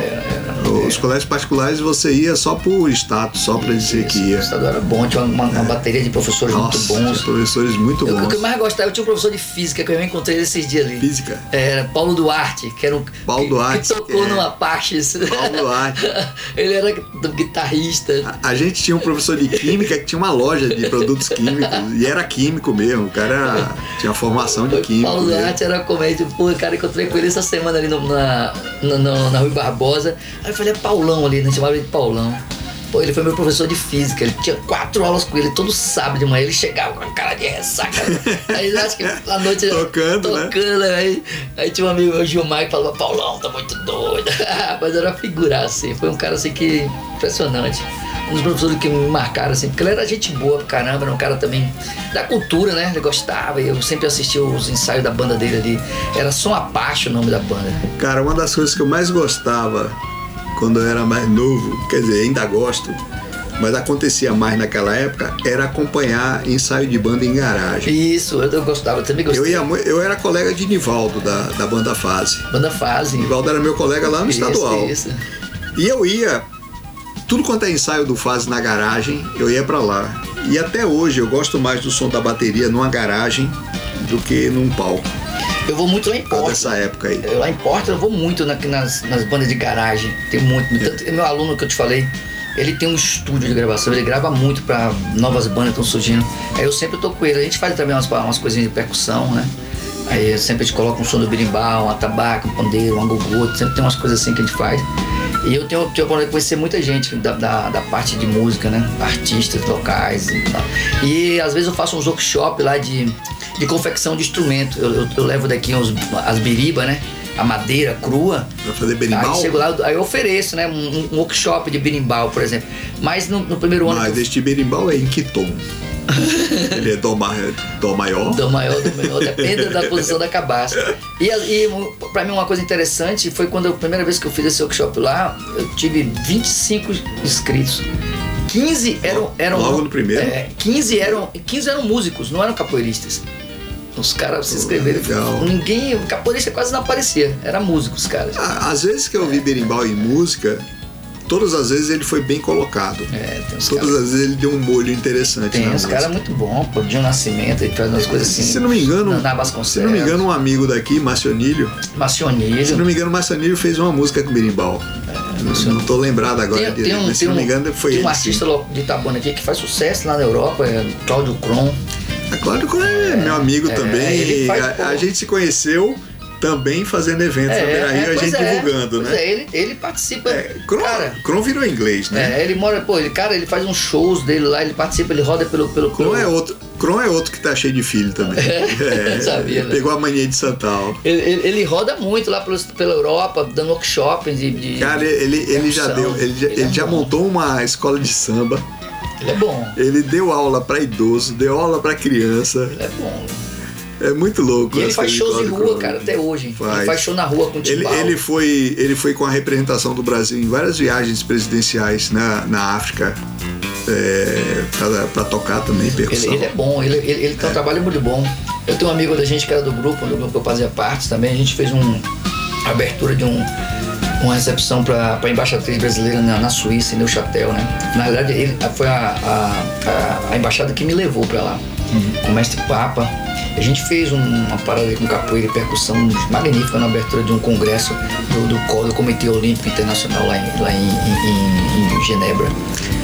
Os colégios particulares você ia só por status, só pra dizer que O ia. estadual era bom, tinha uma, uma bateria de professores Nossa, muito bons. professores muito Eu- o que eu bons. mais gostava, eu tinha um professor de física que eu encontrei esses dias ali. Física. Era Paulo Duarte, que era um. Paulo que, Duarte, Que tocou é. no Apache. Paulo Duarte. (laughs) Ele era do guitarrista. A gente tinha um professor de química que tinha uma loja de produtos químicos e era químico mesmo. O cara tinha formação de químico. Paulo mesmo. Duarte era comédia. Pô, cara, encontrei com ele essa semana ali no- na, na, na Rui Barbosa. Aí eu falei, é Paulão ali, né? Chamava ele de Paulão. Pô, ele foi meu professor de física. Ele tinha quatro aulas com ele, todo sábado de manhã. Ele chegava com a cara de ressaca. Aí acho que à noite. Tocando, né? tocando aí, aí tinha um amigo meu, Gilmar, que falava: Paulão, tá muito doido. (laughs) Mas era uma figura assim. Foi um cara assim que. impressionante. Um dos professores que me marcaram assim, porque ele era gente boa pra caramba, era um cara também da cultura, né? Ele gostava, e eu sempre assistia os ensaios da banda dele ali. Era Som Apache o nome da banda. Cara, uma das coisas que eu mais gostava quando eu era mais novo, quer dizer, ainda gosto, mas acontecia mais naquela época, era acompanhar ensaio de banda em garagem. Isso, eu, gostava, eu também gostei. Eu, ia, eu era colega de Nivaldo, da, da banda Fase. Banda Fase. Nivaldo era meu colega lá no Isso, estadual. Isso. E eu ia, tudo quanto é ensaio do Fase na garagem, eu ia pra lá. E até hoje eu gosto mais do som da bateria numa garagem do que num palco. Eu vou muito lá em Porto. dessa época aí. Eu, lá em Porto eu vou muito na- nas, nas bandas de garagem. Tem muito. Tanto, meu aluno que eu te falei, ele tem um estúdio de gravação, ele grava muito pra novas bandas que estão surgindo. Aí eu sempre tô com ele. A gente faz também umas, umas coisinhas de percussão, né? Aí sempre a gente coloca um som do berimbau, um atabaque, um pandeiro, um agogô, sempre tem umas coisas assim que a gente faz. E eu tenho, tenho a oportunidade de conhecer muita gente da, da, da parte de música, né? Artistas locais e tal. E às vezes eu faço uns workshops lá de, de confecção de instrumento. Eu, eu, eu levo daqui uns, as biribas, né? A madeira crua. Pra fazer berimbau. Aí chego lá, aí eu ofereço, né? Um, um workshop de berimbau, por exemplo. Mas no, no primeiro ano. Mas este berimbau é em que tom? (laughs) Ele é dó, ma- dó maior? Do maior, do menor, depende da (laughs) posição da cabaça. E, e pra mim uma coisa interessante foi quando a primeira vez que eu fiz esse workshop lá, eu tive 25 inscritos. 15 eram. eram Logo no primeiro? É, 15 eram, 15 eram músicos, não eram capoeiristas. Os caras se inscreveram. legal. Ninguém. O capoeirista quase não aparecia. Era músicos, caras. Ah, Às vezes que eu vi berimbau em música, todas as vezes ele foi bem colocado. É, tem Todas caras. as vezes ele deu um molho interessante Tem uns caras muito bons, pô. Dinho Nascimento, ele faz umas coisas assim. Se não me engano, Na, na se não me engano, um amigo daqui, Marcionilho, Macionilho. se não me engano, Marcionilho fez uma música com berimbau. não, não tô lembrado agora Tem, tem um, mas se tem não um, me engano foi tem um ele. artista sim. de Itabuna aqui que faz sucesso lá na Europa, é Cláudio Kron. É claro que é meu amigo é, também. ele a, a gente se conheceu também fazendo eventos na Beira Rio, a pois gente é, divulgando, né? É, ele, ele participa. É, Kron, cara, Kron virou inglês, né? é, ele mora, pô, ele, cara, ele faz uns shows dele lá, ele participa, ele roda pelo. pelo, Kron pelo- é outro. Kron é outro que tá cheio de filho também. (laughs) É, sabia, né? Pegou a mania de Santal. ele, ele- ele roda muito lá pelos, pela Europa, dando workshops de. de Cara, ele, ele já percussão. deu, ele já, Ele é ele já montou uma escola de samba. Ele é bom. Ele deu aula pra idoso, deu aula pra criança. Ele é bom. É muito louco. E ele faz shows em rua, cara, até hoje. Faz. Ele faz show na rua com o Ele, ele, foi, ele foi com a representação do Brasil em várias viagens presidenciais na, na África é, pra tocar também Ele, percussão. ele é bom, ele, ele, ele tem um trabalho muito bom. Eu tenho um amigo da gente que era do grupo, do grupo que eu fazia parte também, a gente fez um abertura de um, uma recepção para a embaixatriz brasileira na, na Suíça, em Neuchâtel, né? Na verdade, ele, foi a, a, a, a embaixada que me levou para lá, com o mestre Papa. A gente fez um- uma parada com capoeira e percussão magnífica na abertura de um congresso do, do, do Comitê Olímpico Internacional lá em, lá em, em- em- Genebra.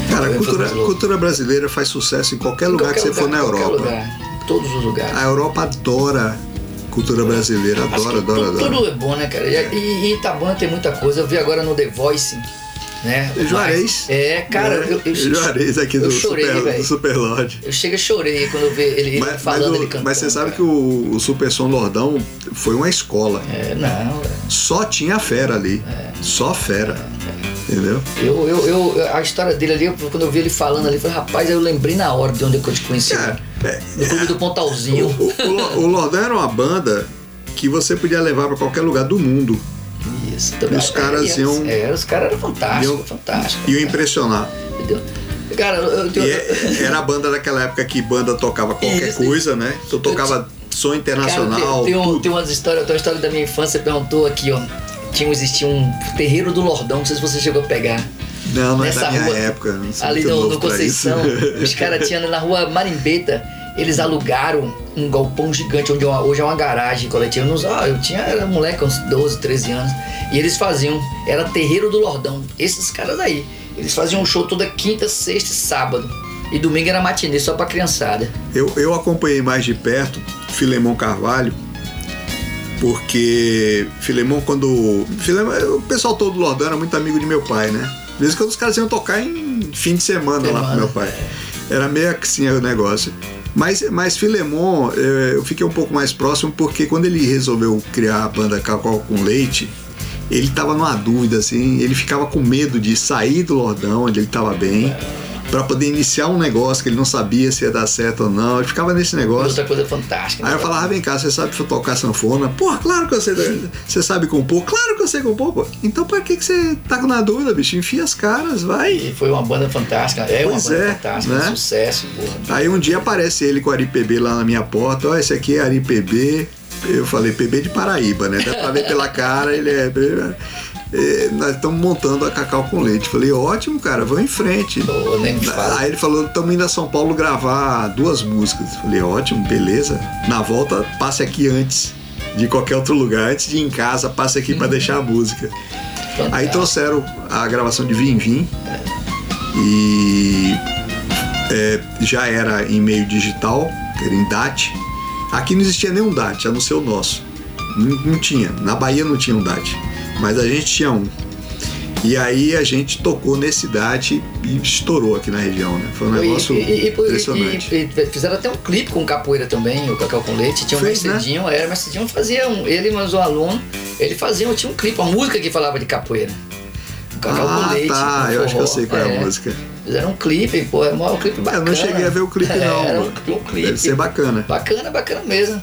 Cara, a cultura, cultura brasileira faz sucesso em qualquer lugar Qualquer que você for na lugar, Europa. lugar, todos os lugares. A Europa adora cultura brasileira, que adora, tudo, adora. tudo é bom, né, cara? E, e, e Itabuna tem muita coisa. Eu vi agora no The Voice, né? Juarez. Mas- É, cara, É, eu, eu, Juarez aqui do, chorei, Super, do. Super. Eu chego e chorei quando eu vi ele, Mas, mas, falando, o- ele cantando. mas você sabe cara. que o, o Super Som Lordão foi uma escola. É, não, velho. Só tinha fera ali. É. Só fera. Entendeu? eu, eu, eu, a história dele ali, quando eu vi ele falando ali, eu falei, rapaz, eu lembrei na hora de onde é eu te conheci. Né? é, No clube do Pontalzinho. o, o, o Lordão era uma banda que você podia levar pra qualquer lugar do mundo. Isso, também. os caras é, iam- É, os caras eram fantásticos, iam- fantásticos. Iam cara. impressionar. Entendeu? Cara, eu, eu tenho. E é- era a banda daquela época que banda tocava qualquer Isso. coisa, né? Então tocava som Cara, internacional. tem, tem, um- tem umas histórias, tem uma história da minha infância, perguntou aqui, ó. Tinha, existia um terreiro do Lordão, não sei se você chegou a pegar. Não, não é da minha rua, época. Ali no, no Conceição, os (laughs) caras tinham na rua Marimbeta, eles alugaram um galpão gigante, onde é hoje é uma garagem coletiva. Nos, ah, eu tinha, era moleque, uns 12, 13 anos. E eles faziam, era terreiro do Lordão. Esses caras aí. Eles faziam um show toda quinta, sexta e sábado. E domingo era matinê, só pra criançada. Eu, eu acompanhei mais de perto Filemon Carvalho, porque Filemon, quando. Filemon, o pessoal todo do Lordão era muito amigo de meu pai, né? Em quando os caras iam tocar em fim de semana, lá Semana, pro meu pai. Era meio assim o negócio. Mas, mas Filemon, eh, eu fiquei um pouco mais próximo porque quando ele resolveu criar a banda Cacau com Leite, ele tava numa dúvida, assim, ele ficava com medo de sair do Lordão, onde ele tava bem, pra poder iniciar um negócio que ele não sabia se ia dar certo ou não. Ele ficava nesse negócio. Outra coisa fantástica. Aí né? eu falava, vem cá, você sabe tocar sanfona? Porra, claro que eu sei. Você sabe compor? Claro que eu sei compor, pô. Então pra que, que você tá na dúvida, bicho? Enfia as caras, vai. E foi uma banda fantástica, é uma Pois banda é, fantástica, né? um sucesso, porra. Aí um dia aparece ele com o Ari PB lá na minha porta. Ó, esse aqui é Ari PB. Eu falei, PB de Paraíba, né? Dá pra ver pela cara, ele é. É, nós estamos montando a Cacau com Leite. Falei, ótimo, cara, vamos em frente. Pô, nem me fala. Aí ele falou, estamos indo a São Paulo gravar duas músicas. Falei, ótimo, beleza. Na volta, passe aqui antes de qualquer outro lugar. Antes de ir em casa, passe aqui pra deixar a música. Aí Fantástico. trouxeram a gravação de Vim Vim. E é, já era em meio digital, era em DAT. Aqui não existia nenhum DAT, a não ser o nosso. Não, não tinha. Na Bahia não tinha um DAT. Mas a gente tinha um. E aí a gente tocou nesse DAT e estourou aqui na região, né? Foi um negócio E- e- e- impressionante. e- fizeram até um clipe com capoeira também, o Cacau com Leite. Tinha o Fez, né? Mercedinho, era o Mercedinho fazia um, ele mais um aluno, ele fazia, tinha um clipe, uma música que falava de capoeira. O Cacau ah, com Leite. tá. com Eu acho que eu sei qual é, a música. Fizeram um clipe, pô, é um um clipe bacana. Eu não cheguei a ver o clipe, (laughs) não. Era um, um clipe. Deve ser bacana. Bacana, bacana mesmo.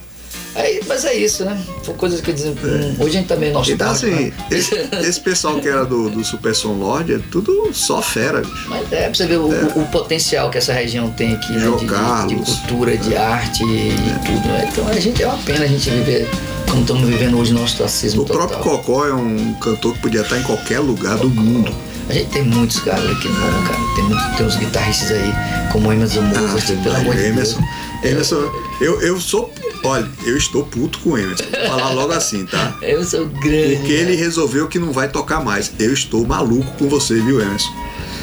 Aí, mas é isso, né? Foi coisas que dizem. hum, Hoje a gente também é nostálgico. Então, assim, né? esse, esse pessoal que era do, do Super Som Lord é tudo só fera, bicho. Mas é, pra você ver o, o- o potencial que essa região tem aqui, né? De, de- de Carlos. cultura, de arte e tudo. né? Então a gente é uma pena a gente viver como estamos vivendo hoje no ostracismo O total. próprio Cocó é um cantor que podia estar em qualquer lugar do mundo. A gente tem muitos caras aqui bom, cara. Tem, muito, tem uns guitarristas aí, como o Emerson Mozart, Ah, pelo amor de Deus. Emerson, eu, eu sou. Olha, eu estou puto com o Emerson. Vou falar logo assim, tá? (laughs) Emerson é grande. Porque ele resolveu que não vai tocar mais. Eu estou maluco com você, viu, Emerson?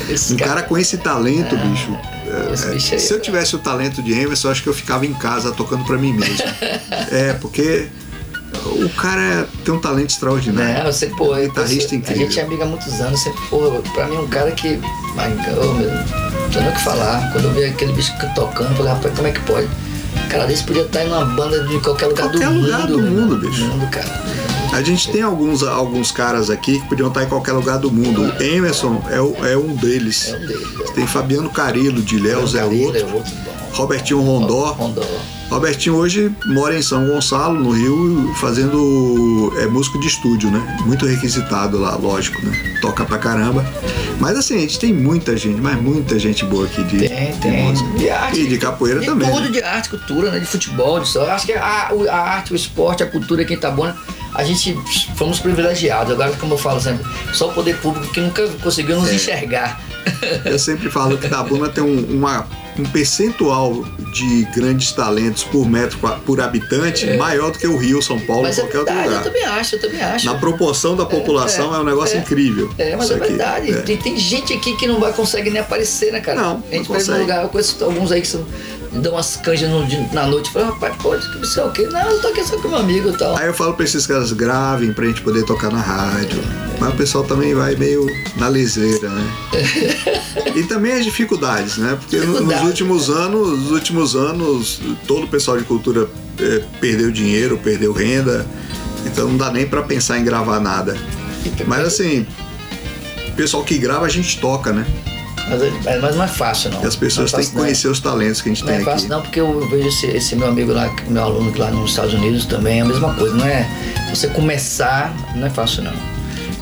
Esse Um cara com esse talento, bicho. esse é, bicho aí, se eu tivesse o talento de Emerson, eu acho que eu ficava em casa tocando pra mim mesmo. (laughs) é, porque o cara é- tem um talento extraordinário. Né? Você, pô, eu- Guitarrista a incrível. gente é amigo há muitos anos, sempre, pô, pra mim é um cara que. Ai, oh, meu, não tem nem o que falar. Quando eu vi aquele bicho tocando, eu falei, rapaz, como é que pode? Um cara desse podia estar em uma banda de qualquer lugar Qualquer do lugar mundo. do meu mundo, irmão. bicho. mundo, cara. A gente tem alguns, alguns caras aqui que podiam estar em qualquer lugar do mundo. O Emerson é, o- é um deles. É um deles. Tem Fabiano Carilo, de Léus é Carilo outro. É outro. Robertinho Rondó. Rondó. Robertinho hoje mora em São Gonçalo, no Rio, fazendo é músico de estúdio, né? Muito requisitado lá, lógico, né? Toca pra caramba. Mas assim, a gente tem muita gente, mas muita gente boa aqui de, Tem, de tem. música. De arte. E de capoeira de também. tudo, né? de arte, cultura, né? De futebol, de só. Acho que a, a arte, o esporte, a cultura aqui em Itabuna, a gente fomos privilegiados. Agora, como eu falo sempre, só o poder público que nunca conseguiu É. nos enxergar. Eu sempre falo que Itabuna tem um, uma, um percentual de grandes talentos por metro por habitante maior do que o Rio, São Paulo, Mas é qualquer outro verdade, eu lugar. também acho, eu também acho. Na proporção da população é, um negócio é. incrível. É, mas é verdade. É. Tem, tem gente aqui que não vai consegue nem aparecer, né, cara? Não, a não gente vai consegue. num lugar, eu conheço alguns aí que são, dão umas canjas no- na noite. Fala, rapaz, pode, que sei o quê. Não, eu tô aqui só com meu amigo e tal. Aí eu falo pra esses caras, gravem pra gente poder tocar na rádio. Mas o pessoal também vai meio na liseira, né? (laughs) e também as dificuldades, né? Porque no- nos últimos anos, nos últimos anos, todo o pessoal de cultura eh, perdeu dinheiro, perdeu renda. Então não dá nem pra pensar em gravar nada. Mas assim, o pessoal que grava a gente toca, né? Mas, é- mas não é fácil, não. E as pessoas não é têm que fácil, não. conhecer os talentos que a gente Não tem é aqui. fácil não, porque eu vejo esse, esse meu amigo lá, meu aluno lá nos Estados Unidos também, é a mesma coisa, não é? Você começar, não é fácil não.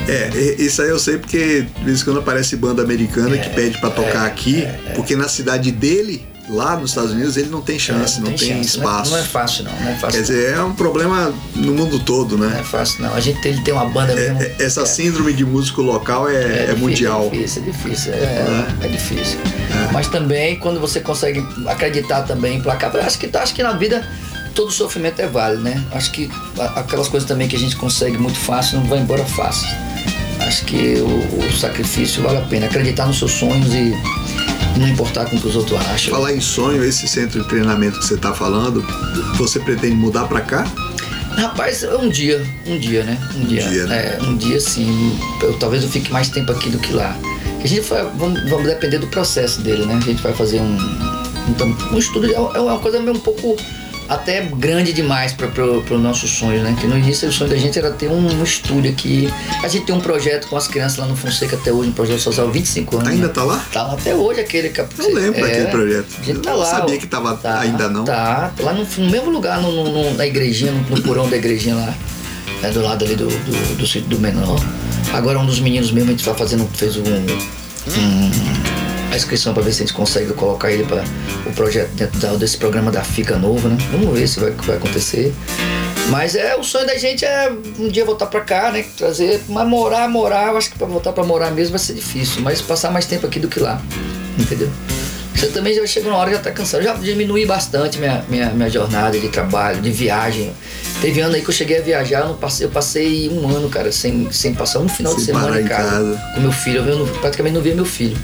É, isso aí eu sei porque de vez em quando aparece banda americana É, que pede pra tocar aqui, porque na cidade dele lá nos Estados Unidos ele não tem chance, É, não, tem, chance. Não é- espaço. Não é, fácil, não. Não é fácil. Quer dizer, é um problema no mundo todo, não. né? Não é fácil, não. A gente tem, tem uma banda mesmo. É- essa é- síndrome de músico local é, é difícil, mundial. É difícil, é difícil. É, é difícil. Mas também, quando você consegue acreditar também, emplacar. eu Acho que, acho que na vida todo sofrimento é válido, né? Acho que aquelas coisas também que a gente consegue muito fácil não vai embora fácil. Acho que o, o sacrifício vale a pena. Acreditar nos seus sonhos e não importar com o que os outros acham. Falar em sonho, esse centro de treinamento que você está falando, você pretende mudar para cá? Rapaz, um dia, um dia, né? Um dia. dia, né? É, um dia sim. Eu, talvez eu fique mais tempo aqui do que lá. A gente vai, vamos, vamos depender do processo dele, né? A gente vai fazer um. Então, um estudo é é uma coisa meio um pouco até grande demais para o nosso sonho, né? Que no início o sonho da gente era ter um, estúdio aqui. A gente tem um projeto com as crianças lá no Fonseca até hoje, um projeto social há 25 anos. Ainda né? tá lá? Tá lá até hoje aquele cap- Eu lembro é, daquele projeto. A gente tá Eu não lá. sabia que tava Tá, ainda não. Tá, lá no, no mesmo lugar, no, no- na igrejinha, no, porão da igrejinha lá. né, do lado ali do, do, do sítio do menor. Agora um dos meninos mesmo, a gente tá fazendo, fez um, um- a inscrição para ver se a gente consegue colocar ele para o projeto dentro desse programa da FICA novo, né? Vamos ver se vai, vai acontecer. Mas é o sonho da gente é um dia voltar para cá, né? Trazer, mas morar, morar, eu acho que para voltar para morar mesmo vai ser difícil, mas passar mais tempo aqui do que lá, entendeu? Você também já chega uma hora já tá cansado. Já diminui bastante minha, minha, minha jornada de trabalho, de viagem. Teve ano aí que eu cheguei a viajar, eu, passei, eu passei um ano, cara, sem, sem passar um final de Sem semana parar em casa, casa. com meu filho. Eu praticamente não via meu filho.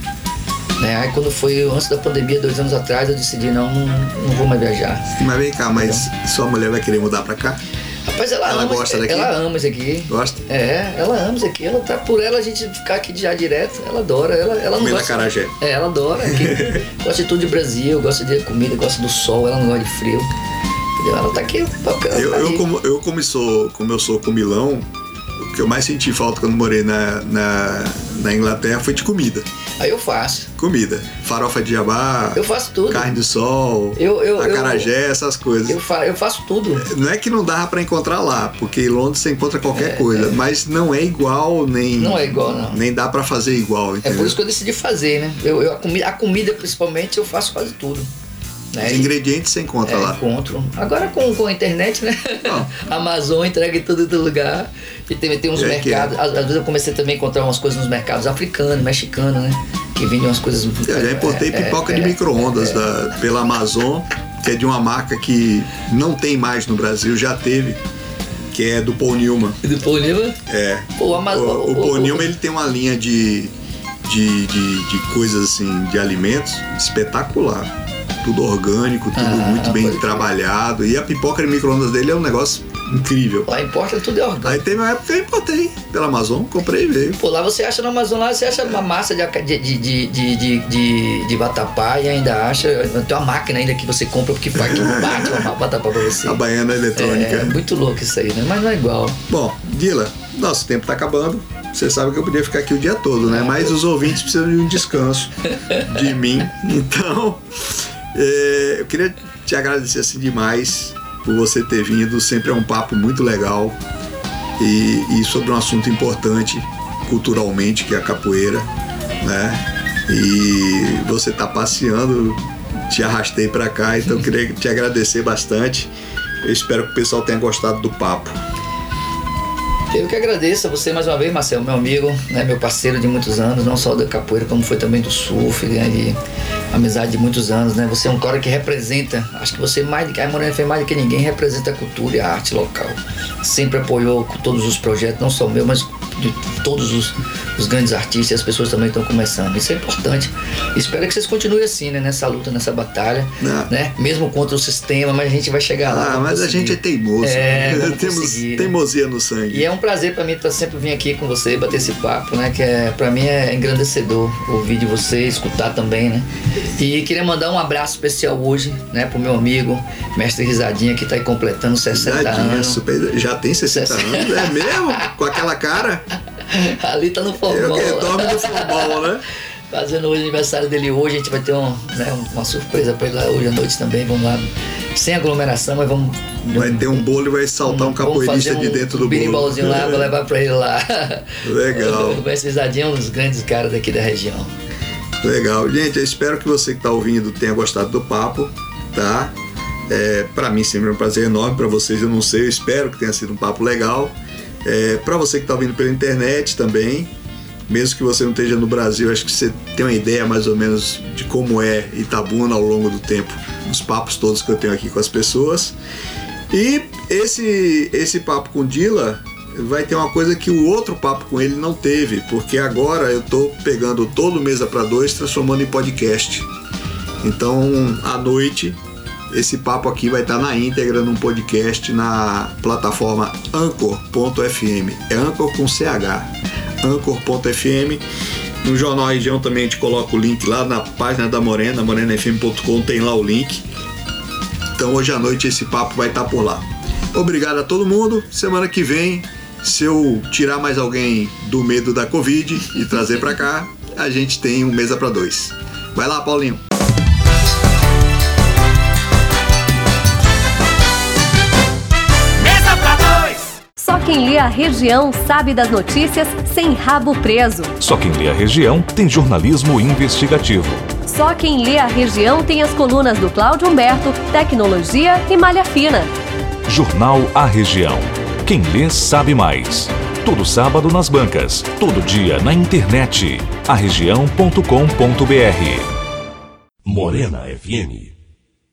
Né? Aí quando foi antes da pandemia, dois anos atrás, eu decidi não, não, vou mais viajar. Mas vem cá, mas sua mulher vai querer mudar para cá? Rapaz, ela, Ela ama, gosta daqui? ela ama isso aqui. Gosta? É, ela ama isso aqui. Ela tá por ela a gente ficar aqui já direto. Ela adora. Ela, ela não gosta. acarajé. É, ela adora aqui. (laughs) gosta de tudo de Brasil, gosta de comida, gosta do sol, ela não gosta de frio. Entendeu? Ela tá aqui. ela Eu, tá eu como, eu como sou, como eu sou comilão, o que eu mais senti falta quando morei na, na, na Inglaterra foi de comida. Aí eu faço. Comida. Farofa de jabá, Eu faço tudo. carne do sol, Eu- eu- acarajé, essas coisas. Eu, fa eu faço tudo. Não é que não dava pra encontrar lá, porque em Londres você encontra qualquer coisa, mas não é igual, nem. É, Não é igual, não. Nem dá pra fazer igual, É entendeu? por isso que eu decidi fazer, né? Eu, eu- a, comi a comida, principalmente, eu faço quase tudo. Né? Os ingredientes você encontra É, lá. encontro. Agora com, com a internet, né? (laughs) Amazon entrega em todo lugar. E tem, tem uns É que mercados. é. Às, vezes eu comecei também a encontrar umas coisas nos mercados africanos, mexicanos, né? Que vendem umas coisas. Eu já importei é, pipoca é, de é, micro-ondas da- pela Amazon, que é de uma marca que não tem mais no Brasil, já teve, que é do Paul Newman. Do Paul Newman. É. Pô, o Amazon- o, o Paul o- Newman ele tem uma linha de, de, de, de coisas assim, de alimentos espetacular. Tudo orgânico, tudo Ah, muito bem trabalhado. E a pipoca de micro-ondas dele é um negócio incrível. Lá importa tudo é orgânico. Aí teve uma época que eu importei pela Amazon, comprei e veio. Pô, lá você acha no Amazon, lá você acha uma massa de, de, de, de, de, de, de, vatapá e ainda acha. Tem uma máquina ainda que você compra que faz que (laughs) bate uma vatapá pra você. A baiana eletrônica. É muito louco isso aí, né? Mas não é igual. Bom, Dila, nosso tempo tá acabando. Você sabe que eu podia ficar aqui o dia todo, né? Mas os ouvintes precisam de um descanso de (laughs) mim. Então, é, eu queria te agradecer assim demais por você ter vindo. Sempre é um papo muito legal e, e sobre um assunto importante culturalmente, que é a capoeira, né? E você tá passeando, te arrastei para cá, então queria te agradecer bastante. Eu espero que o pessoal tenha gostado do papo. Eu que agradeço a você mais uma vez, Marcelo, meu amigo, né, meu parceiro de muitos anos, não só da capoeira, como foi também do surf, né, de amizade de muitos anos, né? Você é um cara que representa, acho que você mais do que a Morena fez mais do que ninguém representa a cultura e a arte local. Sempre apoiou todos os projetos, não só meu, mas de todos os, os grandes artistas e as pessoas também estão começando. Isso é importante. Espero que vocês continuem assim, né, nessa luta, nessa batalha, Não. né? Mesmo contra o sistema, mas a gente vai chegar lá. Ah, mas a conseguir. gente é teimoso. É, vamos (laughs) Temos conseguir, né? teimosia no sangue. E é um prazer pra mim estar sempre vir aqui com você, bater esse papo, né? Que é, pra mim é engrandecedor ouvir de você, escutar também, né? E queria mandar um abraço especial hoje, né, pro meu amigo, mestre Risadinha, que tá aí completando 60 Tadinha, anos. super- já tem 60 60. anos, é mesmo? Com aquela cara? (laughs) Ali tá no Eu forró. que dorme no futebol, né? (laughs) Fazendo hoje o aniversário dele hoje, a gente vai ter um, né, uma surpresa pra ele lá hoje à noite também, vamos lá. Sem aglomeração, mas vamos. Vai ter um bolo e vai saltar um capoeirista fazer de dentro do um bolo. birimbolzinho lá pra levar pra ele lá. (laughs) Legal. O mestre Risadinha é um dos grandes caras daqui da região. Legal. Gente, eu espero que você que está ouvindo tenha gostado do papo, tá? É, para mim sempre é um prazer enorme, para vocês eu não sei, eu espero que tenha sido um papo legal. É, para você que está ouvindo pela internet também, mesmo que você não esteja no Brasil, acho que você tem uma ideia mais ou menos de como é Itabuna ao longo do tempo, os papos todos que eu tenho aqui com as pessoas. E esse, esse papo com Dila vai ter uma coisa que o outro papo com ele não teve, porque agora eu estou pegando todo Mesa para Dois transformando em podcast. Então, à noite, esse papo aqui vai estar na íntegra num podcast na plataforma anchor.fm. É Anchor com CH. Anchor.fm. No Jornal Região também a gente coloca o link lá na página da Morena, morenafm.com, tem lá o link. Então hoje à noite esse papo vai estar por lá. Obrigado a todo mundo. Semana que vem se eu tirar mais alguém do medo da Covid e trazer para cá, a gente tem um mesa para dois. Vai lá, Paulinho. Quem lê a região sabe das notícias sem rabo preso. Só quem lê a região tem jornalismo investigativo. Só quem lê a região tem as colunas do Cláudio Humberto, Tecnologia e Malha Fina. Jornal A Região quem lê sabe mais. Todo sábado nas bancas, todo dia na internet. arregião.com.br. Morena FM